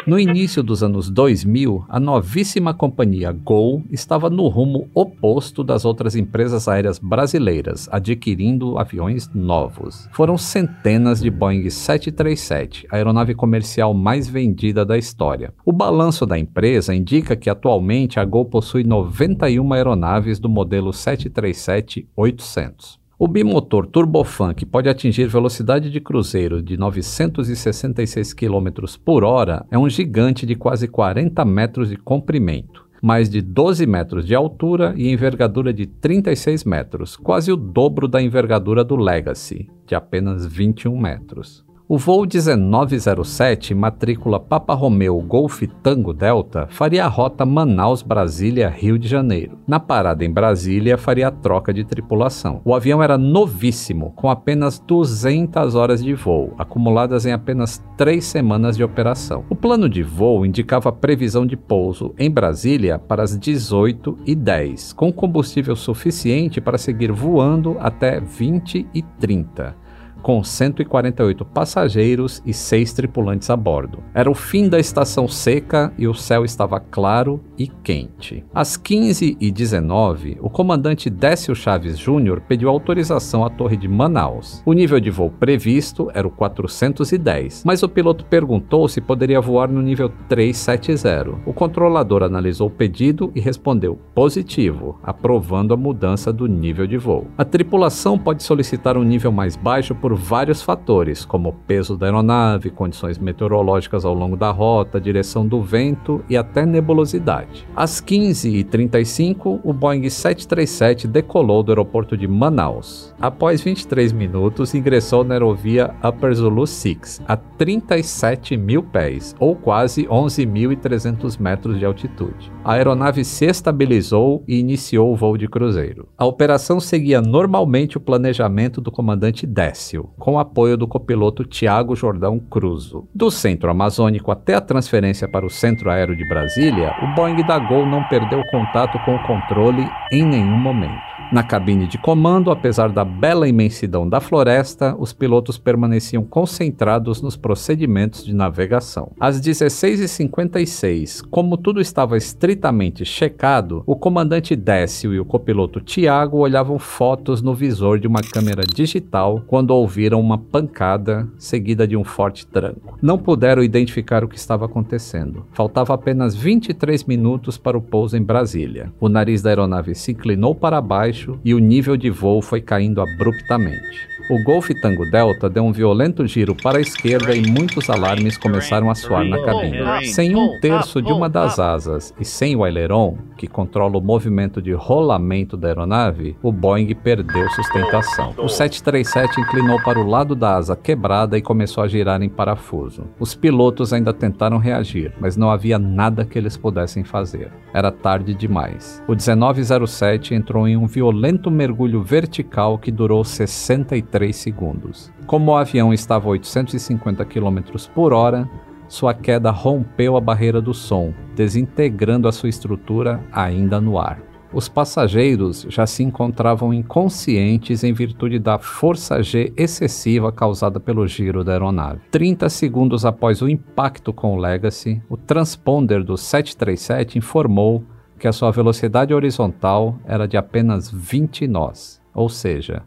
No início dos anos 2000, a novíssima companhia Gol estava no rumo oposto das outras empresas aéreas brasileiras, adquirindo aviões novos. Foram centenas de Boeing 737, a aeronave comercial mais vendida da história. O balanço da empresa indica que atualmente a Gol possui 91 aeronaves do modelo 737-800. O bimotor turbofan, que pode atingir velocidade de cruzeiro de 966 km por hora, é um gigante de quase 40 metros de comprimento, mais de 12 metros de altura e envergadura de 36 metros, quase o dobro da envergadura do Legacy, de apenas 21 metros. O voo 1907, matrícula Papa Romeo Golf Tango Delta, faria a rota Manaus-Brasília-Rio de Janeiro. Na parada em Brasília, faria a troca de tripulação. O avião era novíssimo, com apenas 200 horas de voo, acumuladas em apenas três semanas de operação. O plano de voo indicava a previsão de pouso em Brasília para as 18h10, com combustível suficiente para seguir voando até 20 e 30 com 148 passageiros e 6 tripulantes a bordo. Era o fim da estação seca e o céu estava claro e quente. Às 15h19, o comandante Décio Chaves Júnior pediu autorização à torre de Manaus. O nível de voo previsto era o 410, mas o piloto perguntou se poderia voar no nível 370. O controlador analisou o pedido e respondeu positivo, aprovando a mudança do nível de voo. A tripulação pode solicitar um nível mais baixo por vários fatores, como peso da aeronave, condições meteorológicas ao longo da rota, direção do vento e até nebulosidade. Às 15h35, o Boeing 737 decolou do aeroporto de Manaus. Após 23 minutos, ingressou na aerovia Upper Zulu 6, a 37 mil pés, ou quase 11.300 metros de altitude. A aeronave se estabilizou e iniciou o voo de cruzeiro. A operação seguia normalmente o planejamento do comandante Décio, com apoio do copiloto Tiago Jordão Cruzo. Do centro amazônico até a transferência para o centro aéreo de Brasília, o Boeing da Gol não perdeu contato com o controle em nenhum momento. Na cabine de comando, apesar da bela imensidão da floresta, os pilotos permaneciam concentrados nos procedimentos de navegação. Às 16h56, como tudo estava estritamente checado, o comandante Décio e o copiloto Tiago olhavam fotos no visor de uma câmera digital quando ouviram uma pancada seguida de um forte tranco. Não puderam identificar o que estava acontecendo. Faltava apenas 23 minutos para o pouso em Brasília. O nariz da aeronave se inclinou para baixo e o nível de voo foi caindo abruptamente. O Golf Tango Delta deu um violento giro para a esquerda e muitos alarmes começaram a soar na cabine. Sem um terço de uma das asas e sem o aileron, que controla o movimento de rolamento da aeronave, o Boeing perdeu sustentação. O 737 inclinou para o lado da asa quebrada e começou a girar em parafuso. Os pilotos ainda tentaram reagir, mas não havia nada que eles pudessem fazer. Era tarde demais. O 1907 entrou em um violento mergulho vertical que durou 63 3 segundos. Como o avião estava a 850 km por hora, sua queda rompeu a barreira do som, desintegrando a sua estrutura ainda no ar. Os passageiros já se encontravam inconscientes em virtude da força G excessiva causada pelo giro da aeronave. 30 segundos após o impacto com o Legacy, o transponder do 737 informou que a sua velocidade horizontal era de apenas 20 nós, ou seja,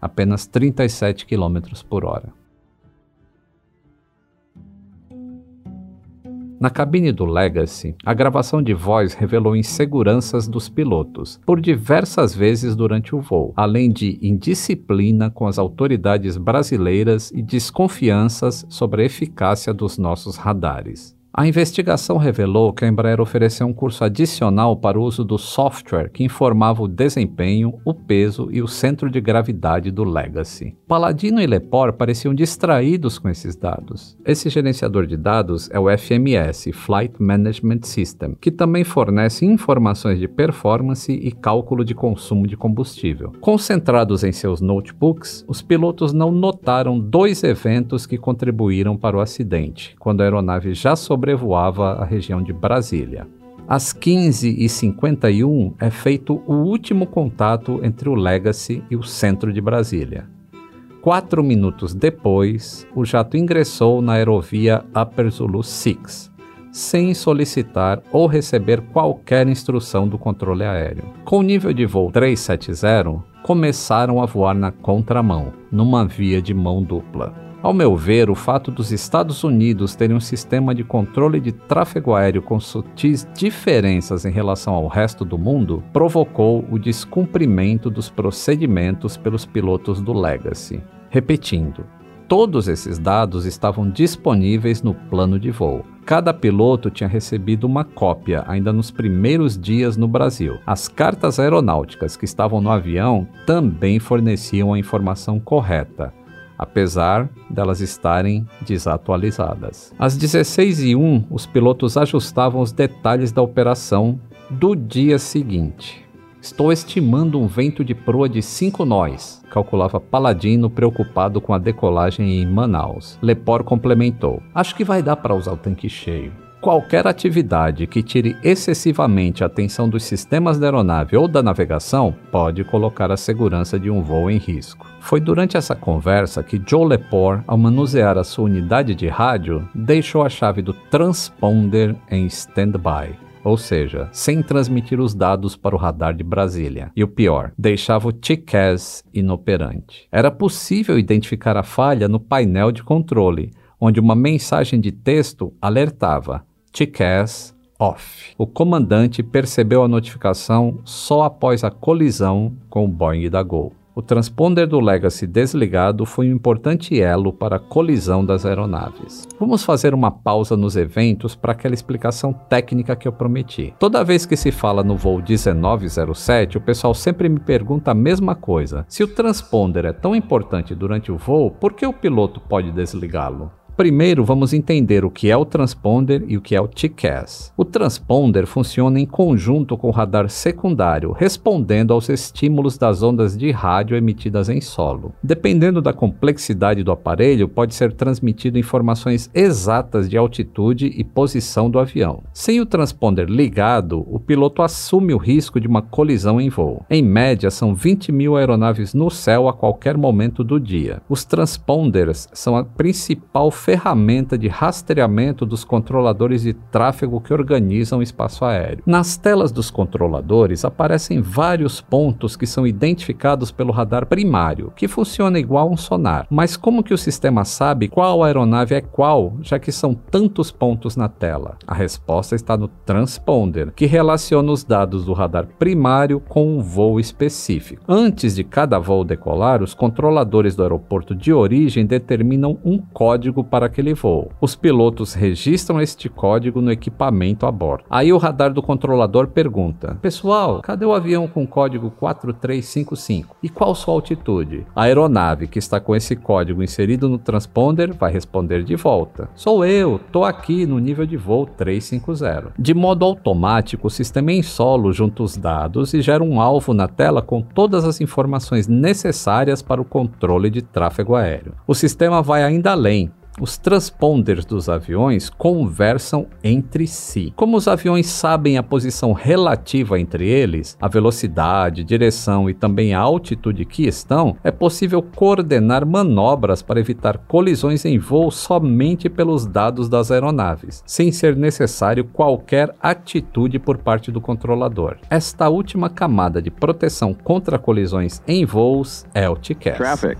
apenas 37 km por hora. Na cabine do Legacy, a gravação de voz revelou inseguranças dos pilotos por diversas vezes durante o voo, além de indisciplina com as autoridades brasileiras e desconfianças sobre a eficácia dos nossos radares. A investigação revelou que a Embraer ofereceu um curso adicional para o uso do software que informava o desempenho, o peso e o centro de gravidade do Legacy. Paladino e Lepore pareciam distraídos com esses dados. Esse gerenciador de dados é o FMS, Flight Management System, que também fornece informações de performance e cálculo de consumo de combustível. Concentrados em seus notebooks, os pilotos não notaram dois eventos que contribuíram para o acidente, quando a aeronave já sobreviveu sobrevoava a região de Brasília. Às 15h51 é feito o último contato entre o Legacy e o centro de Brasília. Quatro minutos depois, o jato ingressou na aerovia Upper Zulu 6, sem solicitar ou receber qualquer instrução do controle aéreo. Com o nível de voo 370, começaram a voar na contramão, numa via de mão dupla. Ao meu ver, o fato dos Estados Unidos terem um sistema de controle de tráfego aéreo com sutis diferenças em relação ao resto do mundo provocou o descumprimento dos procedimentos pelos pilotos do Legacy. Repetindo, todos esses dados estavam disponíveis no plano de voo. Cada piloto tinha recebido uma cópia ainda nos primeiros dias no Brasil. As cartas aeronáuticas que estavam no avião também forneciam a informação correta apesar delas estarem desatualizadas. Às 16h01, os pilotos ajustavam os detalhes da operação do dia seguinte. Estou estimando um vento de proa de 5 nós, calculava Paladino preocupado com a decolagem em Manaus. Lepor complementou: Acho que vai dar para usar o tanque cheio. Qualquer atividade que tire excessivamente a atenção dos sistemas da aeronave ou da navegação pode colocar a segurança de um voo em risco. Foi durante essa conversa que Joe Lepore, ao manusear a sua unidade de rádio, deixou a chave do transponder em standby ou seja, sem transmitir os dados para o radar de Brasília. E o pior, deixava o TCAS inoperante. Era possível identificar a falha no painel de controle, onde uma mensagem de texto alertava TCAS off. O comandante percebeu a notificação só após a colisão com o Boeing da Gol. O transponder do Legacy desligado foi um importante elo para a colisão das aeronaves. Vamos fazer uma pausa nos eventos para aquela explicação técnica que eu prometi. Toda vez que se fala no voo 1907, o pessoal sempre me pergunta a mesma coisa. Se o transponder é tão importante durante o voo, por que o piloto pode desligá-lo? Primeiro, vamos entender o que é o transponder e o que é o TCAS. O transponder funciona em conjunto com o radar secundário, respondendo aos estímulos das ondas de rádio emitidas em solo. Dependendo da complexidade do aparelho, pode ser transmitido informações exatas de altitude e posição do avião. Sem o transponder ligado, o piloto assume o risco de uma colisão em voo. Em média, são 20 mil aeronaves no céu a qualquer momento do dia. Os transponders são a principal ferramenta de rastreamento dos controladores de tráfego que organizam o espaço aéreo. Nas telas dos controladores aparecem vários pontos que são identificados pelo radar primário, que funciona igual a um sonar. Mas como que o sistema sabe qual aeronave é qual, já que são tantos pontos na tela? A resposta está no transponder, que relaciona os dados do radar primário com um voo específico. Antes de cada voo decolar, os controladores do aeroporto de origem determinam um código para aquele voo. Os pilotos registram este código no equipamento a bordo. Aí o radar do controlador pergunta: Pessoal, cadê o avião com código 4355? E qual sua altitude? A aeronave que está com esse código inserido no transponder vai responder de volta: Sou eu, tô aqui no nível de voo 350. De modo automático, o sistema em solo junta os dados e gera um alvo na tela com todas as informações necessárias para o controle de tráfego aéreo. O sistema vai ainda além os transponders dos aviões conversam entre si. Como os aviões sabem a posição relativa entre eles, a velocidade, direção e também a altitude que estão, é possível coordenar manobras para evitar colisões em voo somente pelos dados das aeronaves, sem ser necessário qualquer atitude por parte do controlador. Esta última camada de proteção contra colisões em voos é o TCAS. Traffic.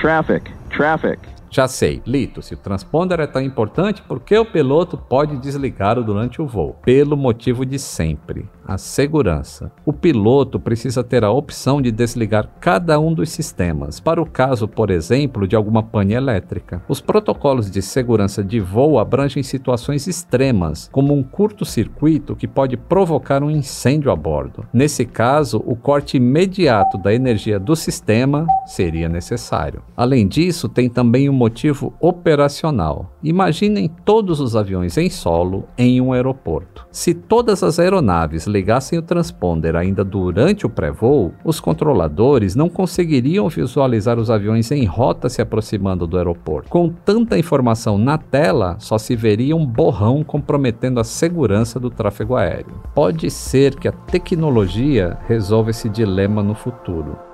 Traffic. Traffic. Já sei, Lito, se o transponder é tão importante, por que o piloto pode desligá-lo durante o voo? Pelo motivo de sempre a segurança. O piloto precisa ter a opção de desligar cada um dos sistemas, para o caso, por exemplo, de alguma pane elétrica. Os protocolos de segurança de voo abrangem situações extremas, como um curto-circuito que pode provocar um incêndio a bordo. Nesse caso, o corte imediato da energia do sistema seria necessário. Além disso, tem também um motivo operacional. Imaginem todos os aviões em solo em um aeroporto. Se todas as aeronaves ligassem o transponder ainda durante o pré-voo, os controladores não conseguiriam visualizar os aviões em rota se aproximando do aeroporto. Com tanta informação na tela, só se veria um borrão comprometendo a segurança do tráfego aéreo. Pode ser que a tecnologia resolva esse dilema no futuro.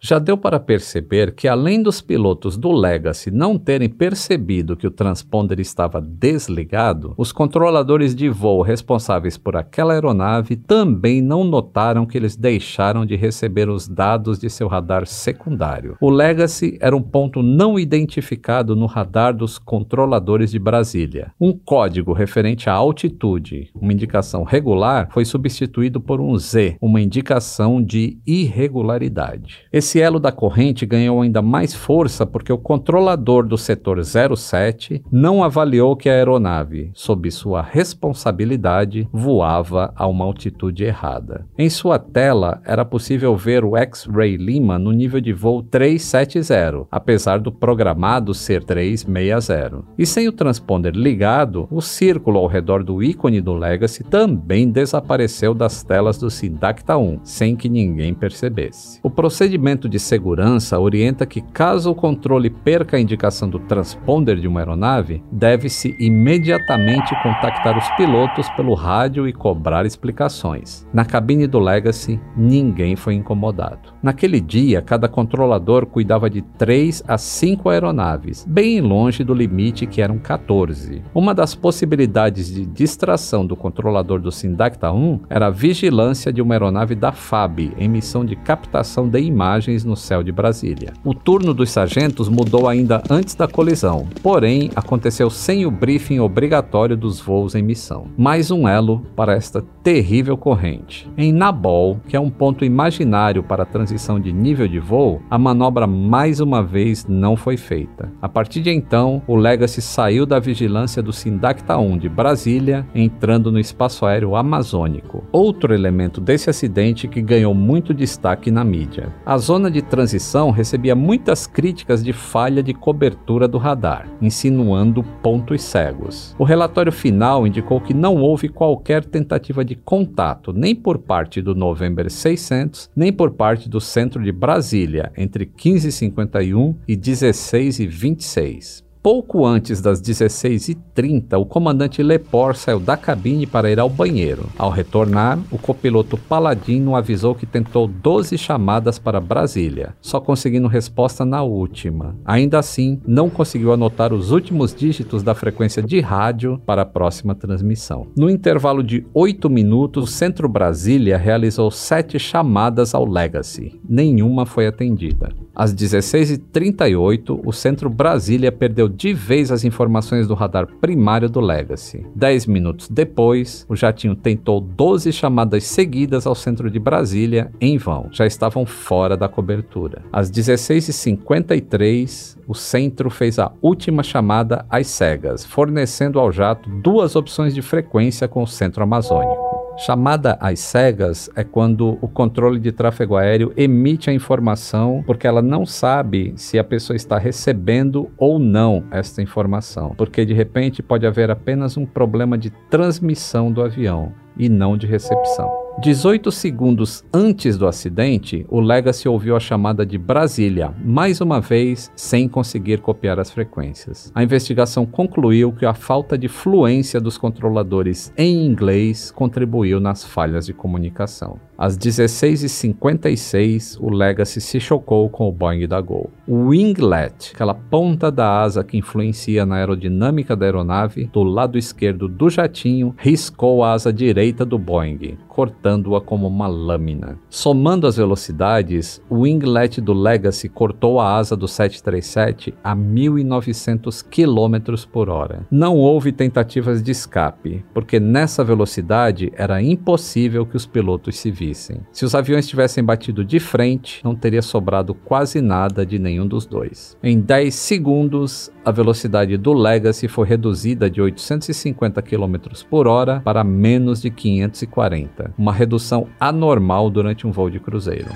Já deu para perceber que, além dos pilotos do Legacy não terem percebido que o transponder estava desligado, os controladores de voo responsáveis por aquela aeronave também não notaram que eles deixaram de receber os dados de seu radar secundário. O Legacy era um ponto não identificado no radar dos controladores de Brasília. Um código referente à altitude, uma indicação regular, foi substituído por um Z, uma indicação de irregularidade. Esse esse elo da corrente ganhou ainda mais força porque o controlador do setor 07 não avaliou que a aeronave, sob sua responsabilidade, voava a uma altitude errada. Em sua tela era possível ver o X-Ray Lima no nível de voo 370, apesar do programado ser 360. E sem o transponder ligado, o círculo ao redor do ícone do Legacy também desapareceu das telas do Sindacta 1, sem que ninguém percebesse. O procedimento documento de segurança orienta que, caso o controle perca a indicação do transponder de uma aeronave, deve-se imediatamente contactar os pilotos pelo rádio e cobrar explicações. Na cabine do Legacy, ninguém foi incomodado. Naquele dia, cada controlador cuidava de 3 a 5 aeronaves, bem longe do limite que eram 14. Uma das possibilidades de distração do controlador do Sindacta 1 era a vigilância de uma aeronave da FAB em missão de captação de imagens no céu de Brasília. O turno dos sargentos mudou ainda antes da colisão, porém aconteceu sem o briefing obrigatório dos voos em missão. Mais um elo para esta terrível corrente. Em Nabol, que é um ponto imaginário para a transição de nível de voo, a manobra mais uma vez não foi feita. A partir de então, o Legacy saiu da vigilância do Sindacta 1 de Brasília, entrando no espaço aéreo amazônico. Outro elemento desse acidente que ganhou muito destaque na mídia. A zona de transição recebia muitas críticas de falha de cobertura do radar, insinuando pontos cegos. O relatório final indicou que não houve qualquer tentativa de contato nem por parte do November 600, nem por parte do centro de Brasília entre 15h51 e 16h26. Pouco antes das 16h30, o comandante Lepore saiu da cabine para ir ao banheiro. Ao retornar, o copiloto Paladino avisou que tentou 12 chamadas para Brasília, só conseguindo resposta na última. Ainda assim, não conseguiu anotar os últimos dígitos da frequência de rádio para a próxima transmissão. No intervalo de 8 minutos, o Centro Brasília realizou 7 chamadas ao Legacy. Nenhuma foi atendida. Às 16h38, o Centro Brasília perdeu de vez as informações do radar primário do Legacy. Dez minutos depois, o jatinho tentou 12 chamadas seguidas ao centro de Brasília em vão. Já estavam fora da cobertura. Às 16h53, o centro fez a última chamada às cegas, fornecendo ao jato duas opções de frequência com o centro amazônico. Chamada às cegas é quando o controle de tráfego aéreo emite a informação porque ela não sabe se a pessoa está recebendo ou não esta informação, porque de repente pode haver apenas um problema de transmissão do avião e não de recepção. 18 segundos antes do acidente, o Legacy ouviu a chamada de Brasília, mais uma vez sem conseguir copiar as frequências. A investigação concluiu que a falta de fluência dos controladores em inglês contribuiu nas falhas de comunicação. Às 16h56, o Legacy se chocou com o Boeing da Gol. O winglet, aquela ponta da asa que influencia na aerodinâmica da aeronave, do lado esquerdo do jatinho, riscou a asa direita do Boeing, cortando-a como uma lâmina. Somando as velocidades, o winglet do Legacy cortou a asa do 737 a 1.900 km por hora. Não houve tentativas de escape, porque nessa velocidade era impossível que os pilotos se vissem. Se os aviões tivessem batido de frente, não teria sobrado quase nada de nenhum dos dois. Em 10 segundos, a velocidade do Legacy foi reduzida de 850 km por hora para menos de 540, uma redução anormal durante um voo de cruzeiro.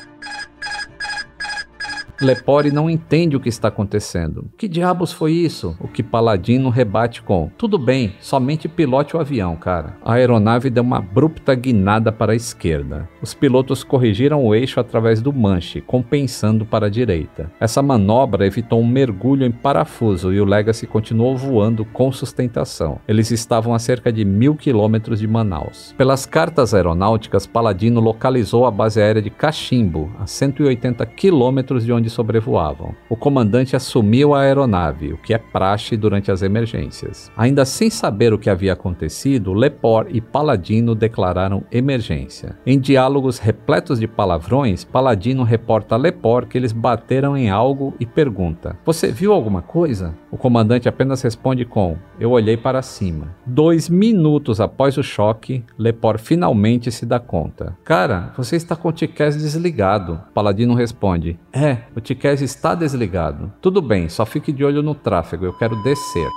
Lepore não entende o que está acontecendo. Que diabos foi isso? O que Paladino rebate com: Tudo bem, somente pilote o avião, cara. A aeronave deu uma abrupta guinada para a esquerda. Os pilotos corrigiram o eixo através do manche, compensando para a direita. Essa manobra evitou um mergulho em parafuso e o Legacy continuou voando com sustentação. Eles estavam a cerca de mil quilômetros de Manaus. Pelas cartas aeronáuticas, Paladino localizou a base aérea de Cachimbo, a 180 quilômetros de onde sobrevoavam. O comandante assumiu a aeronave, o que é praxe durante as emergências. Ainda sem saber o que havia acontecido, Lepore e Paladino declararam emergência. Em diálogos repletos de palavrões, Paladino reporta a Lepore que eles bateram em algo e pergunta: Você viu alguma coisa? O comandante apenas responde com: Eu olhei para cima. Dois minutos após o choque, Lepore finalmente se dá conta. Cara, você está com o Tiquez desligado. Paladino responde: É, o Tiquez está desligado. Tudo bem, só fique de olho no tráfego, eu quero descer.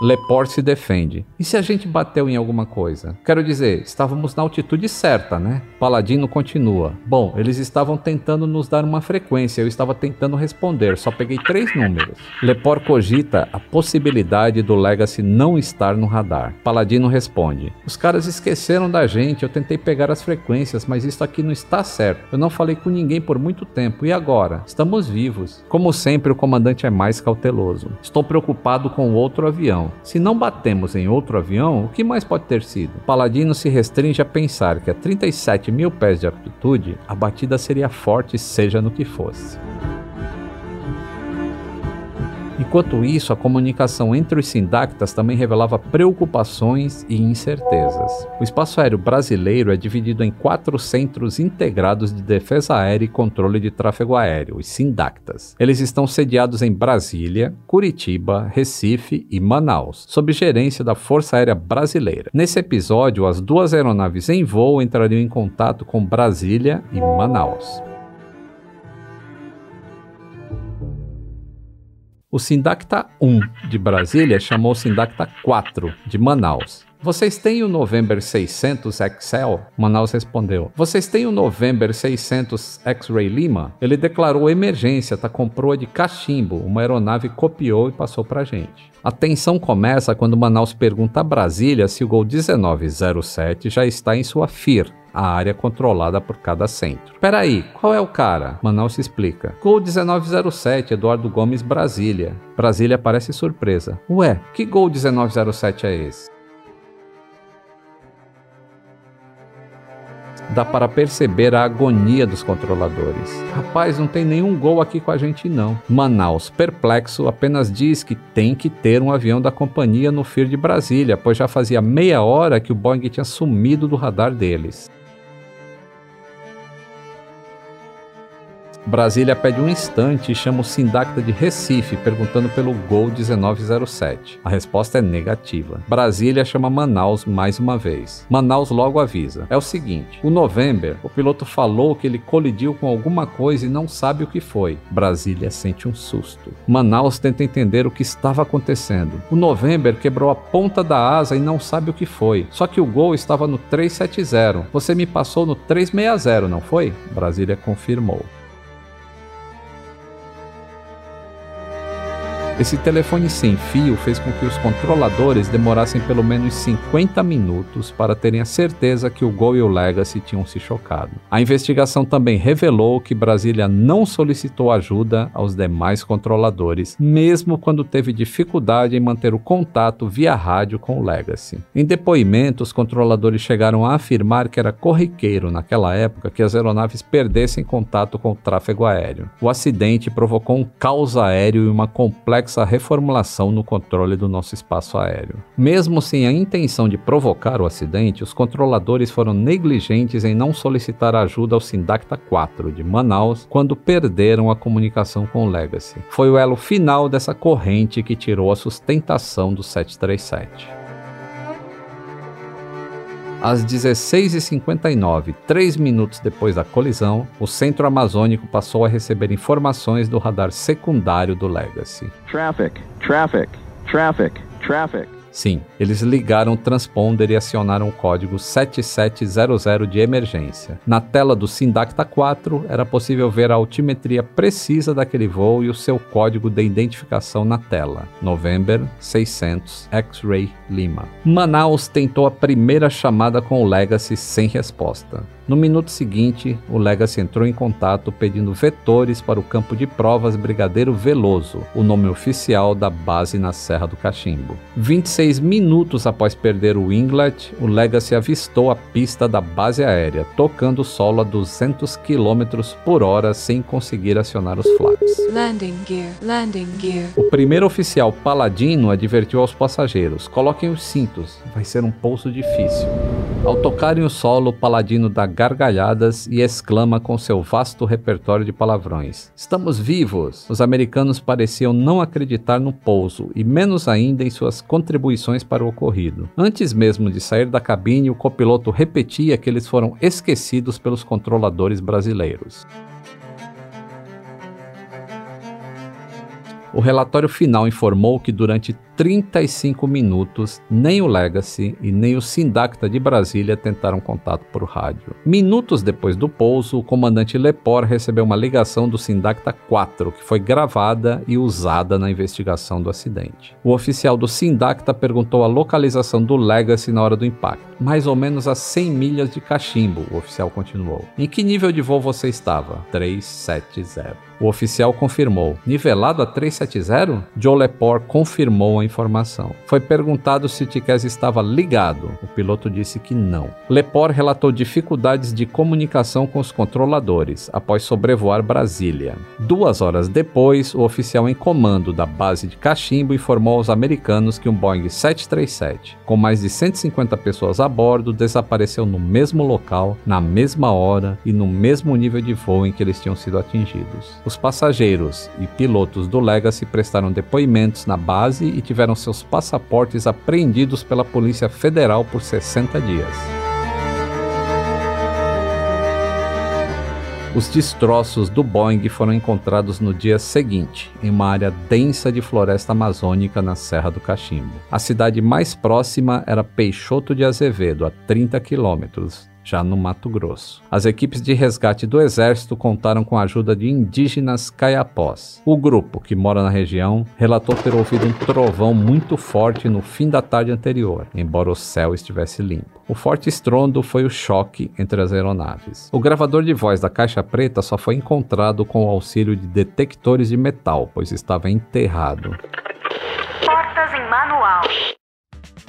Leport se defende. E se a gente bateu em alguma coisa? Quero dizer, estávamos na altitude certa, né? Paladino continua. Bom, eles estavam tentando nos dar uma frequência, eu estava tentando responder, só peguei três números. Leport cogita a possibilidade do Legacy não estar no radar. Paladino responde: Os caras esqueceram da gente, eu tentei pegar as frequências, mas isso aqui não está certo. Eu não falei com ninguém por muito tempo, e agora? Estamos vivos. Como sempre, o comandante é mais cauteloso. Estou preocupado com outro avião. Se não batemos em outro avião, o que mais pode ter sido? Paladino se restringe a pensar que a 37 mil pés de altitude, a batida seria forte seja no que fosse. Enquanto isso, a comunicação entre os sindactas também revelava preocupações e incertezas. O espaço aéreo brasileiro é dividido em quatro centros integrados de defesa aérea e controle de tráfego aéreo, os sindactas. Eles estão sediados em Brasília, Curitiba, Recife e Manaus, sob gerência da Força Aérea Brasileira. Nesse episódio, as duas aeronaves em voo entrariam em contato com Brasília e Manaus. O Sindacta 1 de Brasília chamou o Sindacta 4 de Manaus. Vocês têm o November 600 Excel? Manaus respondeu. Vocês têm o November 600 X-Ray Lima? Ele declarou emergência, tá com proa de cachimbo. Uma aeronave copiou e passou pra gente. A tensão começa quando Manaus pergunta a Brasília se o Gol 1907 já está em sua FIR, a área controlada por cada centro. Peraí, qual é o cara? Manaus se explica. Gol 1907, Eduardo Gomes, Brasília. Brasília parece surpresa. Ué, que Gol 1907 é esse? dá para perceber a agonia dos controladores. Rapaz, não tem nenhum gol aqui com a gente não. Manaus, perplexo, apenas diz que tem que ter um avião da companhia no FIR de Brasília, pois já fazia meia hora que o Boeing tinha sumido do radar deles. Brasília pede um instante e chama o Sindacta de Recife, perguntando pelo Gol 1907. A resposta é negativa. Brasília chama Manaus mais uma vez. Manaus logo avisa. É o seguinte: o November, o piloto falou que ele colidiu com alguma coisa e não sabe o que foi. Brasília sente um susto. Manaus tenta entender o que estava acontecendo. O November quebrou a ponta da asa e não sabe o que foi. Só que o Gol estava no 370. Você me passou no 360, não foi? Brasília confirmou. Esse telefone sem fio fez com que os controladores demorassem pelo menos 50 minutos para terem a certeza que o Gol e o Legacy tinham se chocado. A investigação também revelou que Brasília não solicitou ajuda aos demais controladores, mesmo quando teve dificuldade em manter o contato via rádio com o Legacy. Em depoimento, os controladores chegaram a afirmar que era corriqueiro naquela época que as aeronaves perdessem contato com o tráfego aéreo. O acidente provocou um caos aéreo e uma complexa complexa reformulação no controle do nosso espaço aéreo. Mesmo sem a intenção de provocar o acidente, os controladores foram negligentes em não solicitar ajuda ao Sindacta 4 de Manaus quando perderam a comunicação com o Legacy. Foi o elo final dessa corrente que tirou a sustentação do 737. Às 16h59, três minutos depois da colisão, o centro amazônico passou a receber informações do radar secundário do Legacy. Traffic, traffic, traffic, traffic. Sim, eles ligaram o transponder e acionaram o código 7700 de emergência. Na tela do Sindacta 4, era possível ver a altimetria precisa daquele voo e o seu código de identificação na tela: November 600 X-Ray Lima. Manaus tentou a primeira chamada com o Legacy sem resposta. No minuto seguinte, o Legacy entrou em contato pedindo vetores para o campo de provas Brigadeiro Veloso, o nome oficial da base na Serra do Cachimbo. 26 minutos após perder o Winglet, o Legacy avistou a pista da base aérea, tocando o solo a 200 km por hora sem conseguir acionar os flaps. Landing gear, landing gear. O primeiro oficial paladino advertiu aos passageiros: coloquem os cintos, vai ser um pouso difícil. Ao tocarem o solo, o paladino dá gargalhadas e exclama com seu vasto repertório de palavrões: Estamos vivos! Os americanos pareciam não acreditar no pouso e menos ainda em suas contribuições para o ocorrido. Antes mesmo de sair da cabine, o copiloto repetia que eles foram esquecidos pelos controladores brasileiros. O relatório final informou que durante 35 minutos, nem o Legacy e nem o Sindacta de Brasília tentaram contato por rádio. Minutos depois do pouso, o comandante Lepor recebeu uma ligação do Sindacta 4, que foi gravada e usada na investigação do acidente. O oficial do Sindacta perguntou a localização do Legacy na hora do impacto. Mais ou menos a 100 milhas de Cachimbo, o oficial continuou. Em que nível de voo você estava? 370. O oficial confirmou. Nivelado a 370? Joe Lepore confirmou a informação. Foi perguntado se Tiquez estava ligado. O piloto disse que não. Lepore relatou dificuldades de comunicação com os controladores após sobrevoar Brasília. Duas horas depois, o oficial em comando da base de Cachimbo informou aos americanos que um Boeing 737, com mais de 150 pessoas a bordo, desapareceu no mesmo local, na mesma hora e no mesmo nível de voo em que eles tinham sido atingidos. Os passageiros e pilotos do Legacy prestaram depoimentos na base e tiveram seus passaportes apreendidos pela Polícia Federal por 60 dias. Os destroços do Boeing foram encontrados no dia seguinte, em uma área densa de floresta amazônica na Serra do Cachimbo. A cidade mais próxima era Peixoto de Azevedo, a 30 quilômetros, já no Mato Grosso. As equipes de resgate do Exército contaram com a ajuda de indígenas caiapós. O grupo, que mora na região, relatou ter ouvido um trovão muito forte no fim da tarde anterior, embora o céu estivesse limpo. O forte estrondo foi o choque entre as aeronaves. O gravador de voz da caixa preta só foi encontrado com o auxílio de detectores de metal, pois estava enterrado. Portas em manual.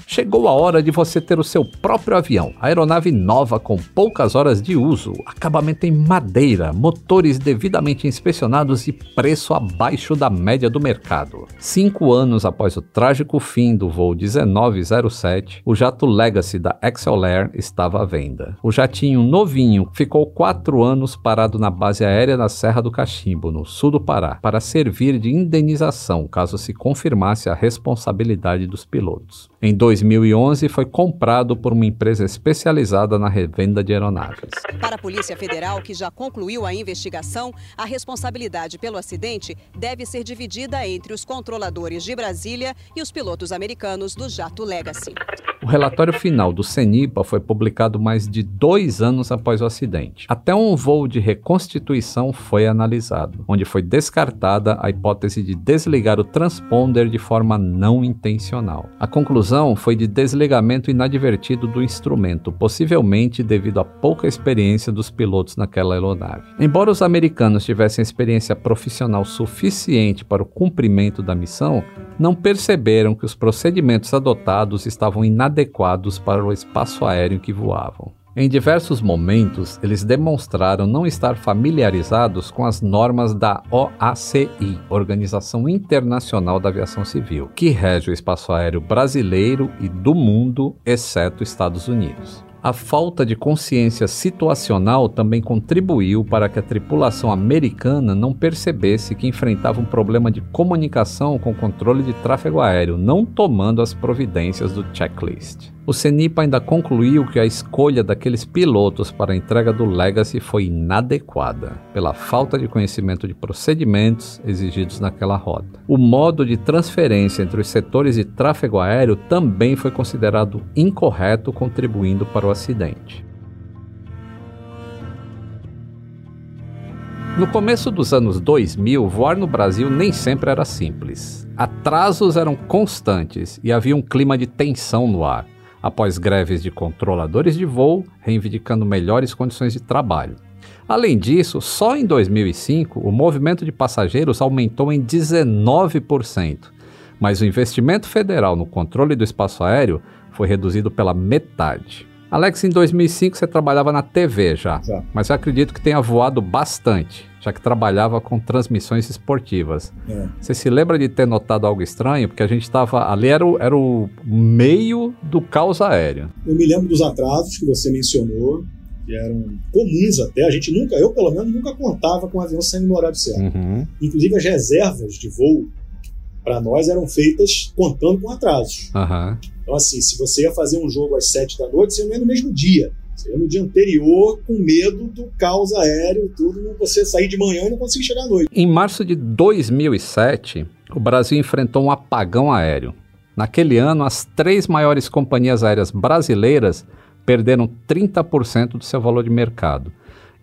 Chegou a hora de você ter o seu próprio avião. Aeronave nova com poucas horas de uso, acabamento em madeira, motores devidamente inspecionados e preço abaixo da média do mercado. Cinco anos após o trágico fim do voo 1907, o jato Legacy da Excel estava à venda. O jatinho novinho ficou quatro anos parado na base aérea da Serra do Cachimbo, no sul do Pará, para servir de indenização caso se confirmasse a responsabilidade dos pilotos. Em 2011, foi comprado por uma empresa especializada na revenda de aeronaves. Para a Polícia Federal, que já concluiu a investigação, a responsabilidade pelo acidente deve ser dividida entre os controladores de Brasília e os pilotos americanos do jato Legacy. O relatório final do CENIPA foi publicado mais de dois anos após o acidente. Até um voo de reconstituição foi analisado, onde foi descartada a hipótese de desligar o transponder de forma não intencional. A conclusão foi de desligamento inadvertido do instrumento, possivelmente devido à pouca experiência dos pilotos naquela aeronave. Embora os americanos tivessem experiência profissional suficiente para o cumprimento da missão, não perceberam que os procedimentos adotados estavam inadequados para o espaço aéreo que voavam. Em diversos momentos, eles demonstraram não estar familiarizados com as normas da OACI, Organização Internacional da Aviação Civil, que rege o espaço aéreo brasileiro e do mundo, exceto Estados Unidos. A falta de consciência situacional também contribuiu para que a tripulação americana não percebesse que enfrentava um problema de comunicação com o controle de tráfego aéreo, não tomando as providências do checklist. O CENIPA ainda concluiu que a escolha daqueles pilotos para a entrega do Legacy foi inadequada, pela falta de conhecimento de procedimentos exigidos naquela rota. O modo de transferência entre os setores de tráfego aéreo também foi considerado incorreto, contribuindo para o acidente. No começo dos anos 2000, voar no Brasil nem sempre era simples. Atrasos eram constantes e havia um clima de tensão no ar após greves de controladores de voo reivindicando melhores condições de trabalho. Além disso, só em 2005 o movimento de passageiros aumentou em 19%, mas o investimento federal no controle do espaço aéreo foi reduzido pela metade. Alex, em 2005 você trabalhava na TV já, já, mas eu acredito que tenha voado bastante, já que trabalhava com transmissões esportivas. É. Você se lembra de ter notado algo estranho? Porque a gente estava. Ali era o, era o meio do caos aéreo. Eu me lembro dos atrasos que você mencionou, que eram comuns até. A gente nunca, eu pelo menos, nunca contava com o avião saindo no horário certo. Uhum. Inclusive as reservas de voo para nós eram feitas contando com atrasos. Uhum. Então, assim, se você ia fazer um jogo às sete da noite, você ia no mesmo dia. Você ia no dia anterior com medo do caos aéreo e tudo, você sair de manhã e não conseguir chegar à noite. Em março de 2007, o Brasil enfrentou um apagão aéreo. Naquele ano, as três maiores companhias aéreas brasileiras perderam 30% do seu valor de mercado.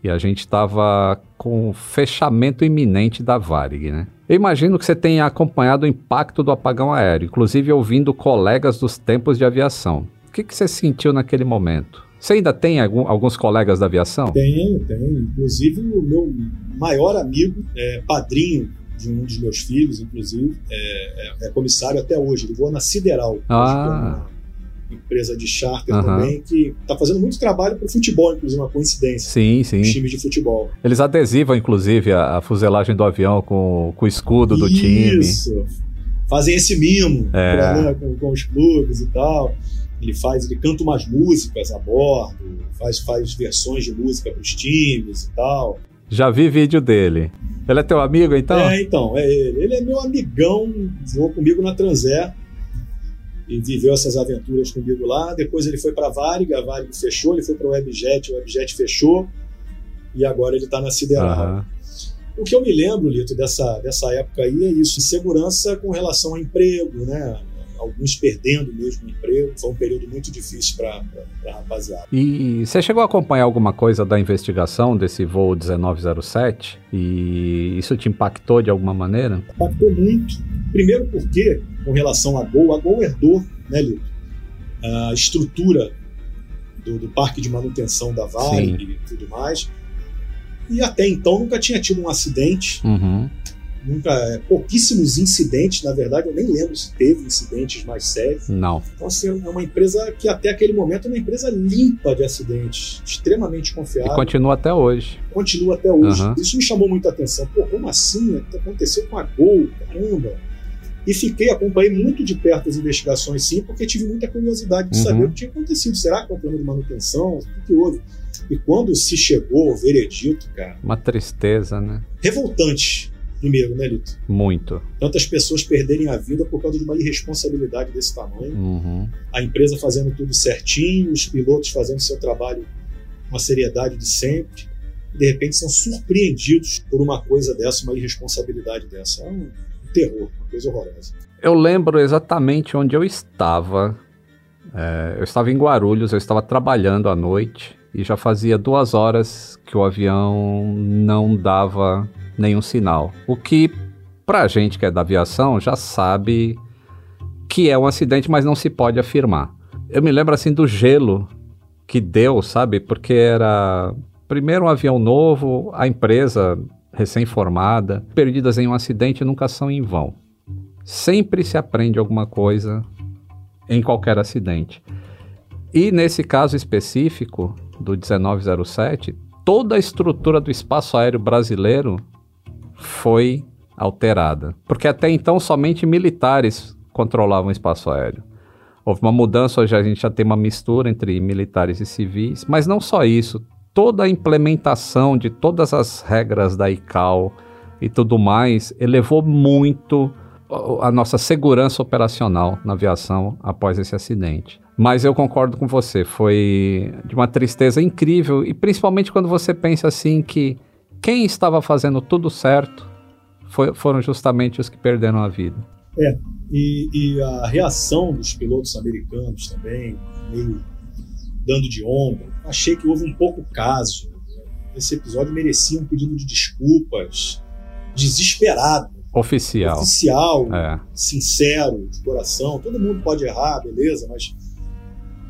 E a gente estava com fechamento iminente da Varig, né? Eu imagino que você tenha acompanhado o impacto do apagão aéreo, inclusive ouvindo colegas dos tempos de aviação. O que, que você sentiu naquele momento? Você ainda tem algum, alguns colegas da aviação? Tenho, tenho. Inclusive o meu maior amigo, é, padrinho de um dos meus filhos, inclusive, é, é, é comissário até hoje. Ele voa na Sideral. Ah. Empresa de charter também, que está fazendo muito trabalho para o futebol, inclusive, uma coincidência. Sim, sim. Times de futebol. Eles adesivam, inclusive, a, a fuselagem do avião com, com o escudo do Isso. time. Isso. Fazem esse mimo É. pra, né, com, com os clubes e tal. Ele faz, ele canta umas músicas a bordo, faz, faz versões de música para os times e tal. Já vi vídeo dele. Ele é teu amigo, então? É, então, é ele. Ele é meu amigão, voou comigo na Transair e viveu essas aventuras comigo lá. Depois ele foi para a Varig, a Varig fechou, ele foi para o Webjet, o Webjet fechou e agora ele está na Sideral. Aham. O que eu me lembro, Lito, dessa, dessa época aí é isso, segurança com relação ao emprego, né? Alguns perdendo mesmo o emprego. Foi um período muito difícil para a rapaziada. E você chegou a acompanhar alguma coisa da investigação desse voo 1907? E isso te impactou de alguma maneira? Impactou muito. Primeiro porque, com relação à Gol, a Gol herdou, né, Lito, a estrutura do, do parque de manutenção da Varig e tudo mais. E até então nunca tinha tido um acidente Uhum. Nunca é, pouquíssimos incidentes, na verdade, eu nem lembro se teve incidentes mais sérios. Não. Então, assim, é uma empresa que até aquele momento é uma empresa limpa de acidentes, extremamente E confiável, continua até hoje. continua até hoje. Aham. Isso me chamou muita atenção. Pô, como assim? O que aconteceu com a Gol? Caramba! E fiquei, acompanhei muito de perto as investigações, sim, porque tive muita curiosidade de Uhum. saber o que tinha acontecido. Será que é um problema de manutenção? O que, que houve? E quando se chegou ao veredito, cara, Uma tristeza, né? revoltante, primeiro, né, Lito? Muito. tantas pessoas perderem a vida por causa de uma irresponsabilidade desse tamanho. Uhum. A empresa fazendo tudo certinho, os pilotos fazendo seu trabalho com a seriedade de sempre. E de repente são surpreendidos por uma coisa dessa, uma irresponsabilidade dessa. É um terror, uma coisa horrorosa. Eu lembro exatamente onde eu estava. É, eu estava em Guarulhos, eu estava trabalhando à noite e já fazia duas horas que o avião não dava nenhum sinal. O que, pra gente que é da aviação, já sabe que é um acidente, mas não se pode afirmar. Eu me lembro assim do gelo que deu, sabe? Porque era primeiro um avião novo, a empresa recém-formada, perdidas em um acidente nunca são em vão. Sempre se aprende alguma coisa em qualquer acidente. E nesse caso específico do 1907, toda a estrutura do espaço aéreo brasileiro foi alterada, porque até então somente militares controlavam o espaço aéreo. Houve uma mudança, hoje a gente já tem uma mistura entre militares e civis, mas não só isso, toda a implementação de todas as regras da ICAO e tudo mais elevou muito a nossa segurança operacional na aviação após esse acidente. Mas eu concordo com você, foi de uma tristeza incrível e principalmente quando você pensa assim que quem estava fazendo tudo certo foi, foram justamente os que perderam a vida. É, e, e a reação dos pilotos americanos também, meio dando de ombro, achei que houve um pouco caso. Esse episódio merecia um pedido de desculpas desesperado, Oficial. oficial, É. sincero, de coração. Todo mundo pode errar, beleza, mas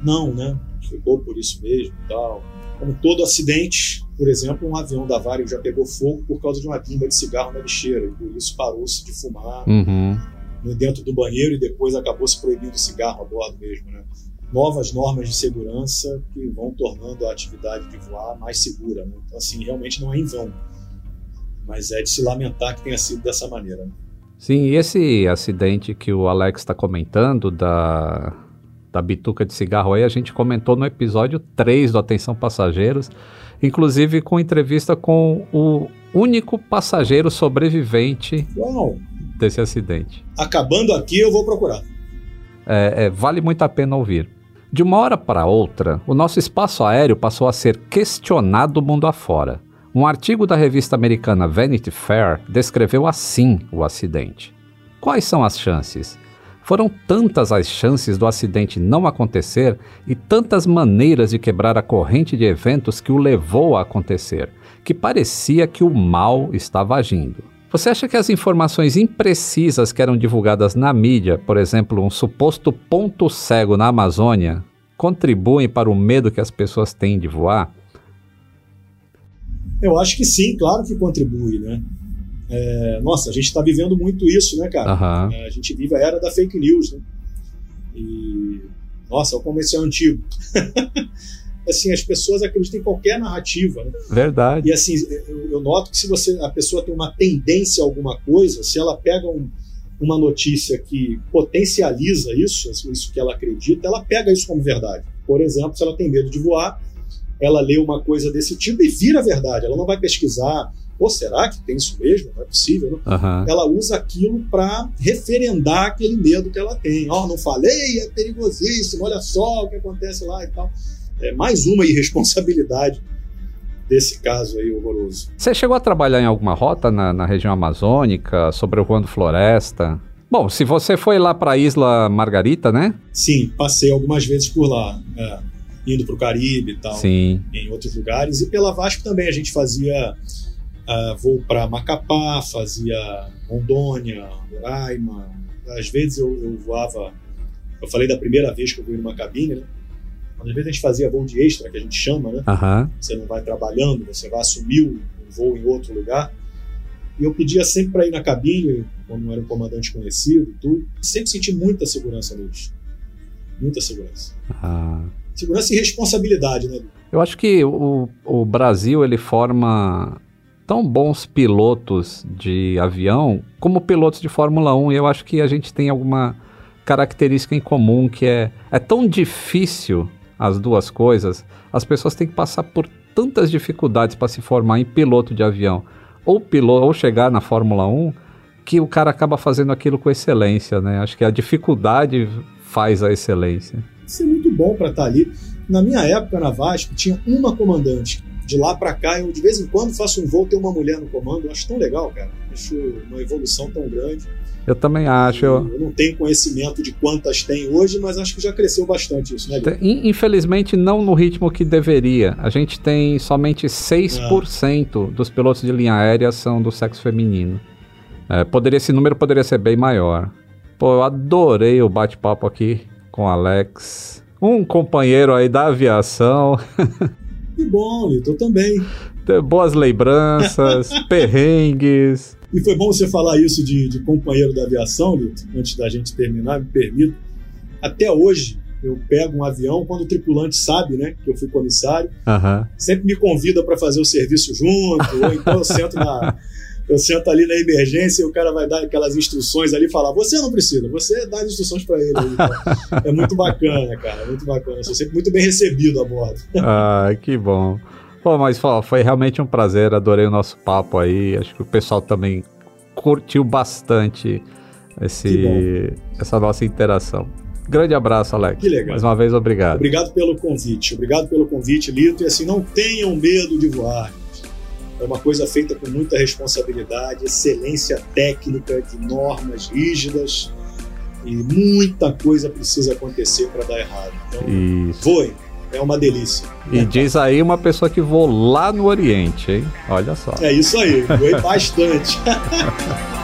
não, né? Ficou por isso mesmo e tal. Como todo acidente, por exemplo, um avião da Varig já pegou fogo por causa de uma pimba de cigarro na lixeira, e por isso parou-se de fumar Uhum. dentro do banheiro e depois acabou se proibindo cigarro a bordo mesmo, né? Novas normas de segurança que vão tornando a atividade de voar mais segura, né? Então, assim, realmente não é em vão. Mas é de se lamentar que tenha sido dessa maneira. né? Sim, e esse acidente que o Alex está comentando da, da bituca de cigarro aí, a gente comentou no episódio 3 do Atenção Passageiros, inclusive com entrevista com o único passageiro sobrevivente Uau! desse acidente. Acabando aqui, eu vou procurar. É, é, vale muito a pena ouvir. De uma hora para outra, o nosso espaço aéreo passou a ser questionado mundo afora. Um artigo da revista americana Vanity Fair descreveu assim o acidente. Quais são as chances? Foram tantas as chances do acidente não acontecer e tantas maneiras de quebrar a corrente de eventos que o levou a acontecer, que parecia que o mal estava agindo. Você acha que as informações imprecisas que eram divulgadas na mídia, por exemplo, um suposto ponto cego na Amazônia, contribuem para o medo que as pessoas têm de voar? Eu acho que sim, claro que contribui, né? É, nossa, a gente está vivendo muito isso, né, cara? Uhum. É, a gente vive a era da fake news, né? E, nossa, como esse é antigo. assim, as pessoas acreditam em qualquer narrativa, né? Verdade. E assim, eu, eu, noto que se você, a pessoa tem uma tendência a alguma coisa, se ela pega um, uma notícia que potencializa isso, isso que ela acredita, ela pega isso como verdade. Por exemplo, se ela tem medo de voar, ela lê uma coisa desse tipo e vira verdade. Ela não vai pesquisar, Pô, será que tem isso mesmo? Não é possível, né? Uhum. Ela usa aquilo para referendar aquele medo que ela tem. Ó, oh, não falei, é perigosíssimo, olha só o que acontece lá e tal. É mais uma irresponsabilidade desse caso aí horroroso. Você chegou a trabalhar em alguma rota na, na região amazônica, sobrevoando floresta? Bom, se você foi lá para a Isla Margarita, né? Sim, passei algumas vezes por lá, é, indo para o Caribe e tal, Sim. em outros lugares. E pela Vasco também a gente fazia uh, voo para Macapá, fazia Rondônia, Roraima. Às vezes eu, eu, voava. Eu falei da primeira vez que eu fui numa cabine, né? Às vezes a gente fazia voo de extra, que a gente chama, né? Uhum. Você não vai trabalhando, você vai assumir um voo em outro lugar. E eu pedia sempre para ir na cabine, quando era um comandante conhecido e tudo. Sempre senti muita segurança neles. Muita segurança. Ah. Segurança e responsabilidade, né? Eu acho que o, o Brasil ele forma tão bons pilotos de avião como pilotos de Fórmula 1. E eu acho que a gente tem alguma característica em comum que é, é tão difícil as duas coisas. As pessoas têm que passar por tantas dificuldades para se formar em piloto de avião ou piloto ou chegar na Fórmula 1 que o cara acaba fazendo aquilo com excelência, né? Acho que a dificuldade faz a excelência. Isso é muito bom para estar tá ali. Na minha época na Vasco tinha uma comandante de lá para cá, eu de vez em quando faço um voo, tem uma mulher no comando, eu acho tão legal, cara. Acho uma evolução tão grande. Eu também acho. Eu, eu não tenho conhecimento de quantas tem hoje, mas acho que já cresceu bastante isso, né? Infelizmente, não no ritmo que deveria. A gente tem somente 6% ah. dos pilotos de linha aérea são do sexo feminino. É, poderia, esse número poderia ser bem maior. Pô, eu adorei o bate-papo aqui com o Alex. Um companheiro aí da aviação. Que bom, Lito, também. Boas lembranças, perrengues. E foi bom você falar isso de, de companheiro da aviação, Lito, antes da gente terminar, me permita. Até hoje, eu pego um avião quando o tripulante sabe, né, que eu fui comissário. Uhum. Sempre me convida para fazer o serviço junto, ou então eu sento na, eu sento ali na emergência e o cara vai dar aquelas instruções ali e falar: você não precisa, você dá as instruções para ele. Então. é muito bacana, cara, é muito bacana. Eu sou sempre muito bem recebido a bordo. ah, que bom. Pô, mas foi realmente um prazer, adorei o nosso papo aí. Acho que o pessoal também curtiu bastante esse, essa nossa interação. Grande abraço, Alex. Que legal. Mais uma vez, obrigado. Obrigado pelo convite. Obrigado pelo convite, Lito. E assim, não tenham medo de voar. É uma coisa feita com muita responsabilidade, excelência técnica, de normas rígidas e muita coisa precisa acontecer para dar errado. Então, Isso. é uma delícia. E diz aí uma pessoa que voou lá no Oriente, hein? Olha só. É isso aí, voei bastante.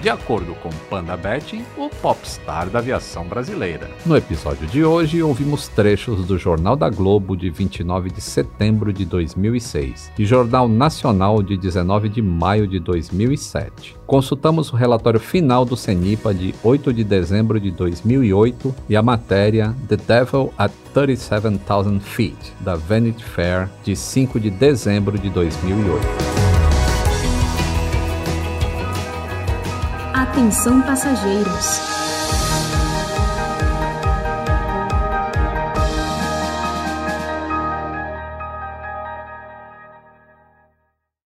de acordo com Panda Betting, o popstar da aviação brasileira. No episódio de hoje, ouvimos trechos do Jornal da Globo de 29 de setembro de 2006 e Jornal Nacional de 19 de maio de 2007. Consultamos o relatório final do CENIPA de 8 de dezembro de 2008 e a matéria The Devil at 37,000 Feet, da Vanity Fair, de 5 de dezembro de 2008. Atenção passageiros.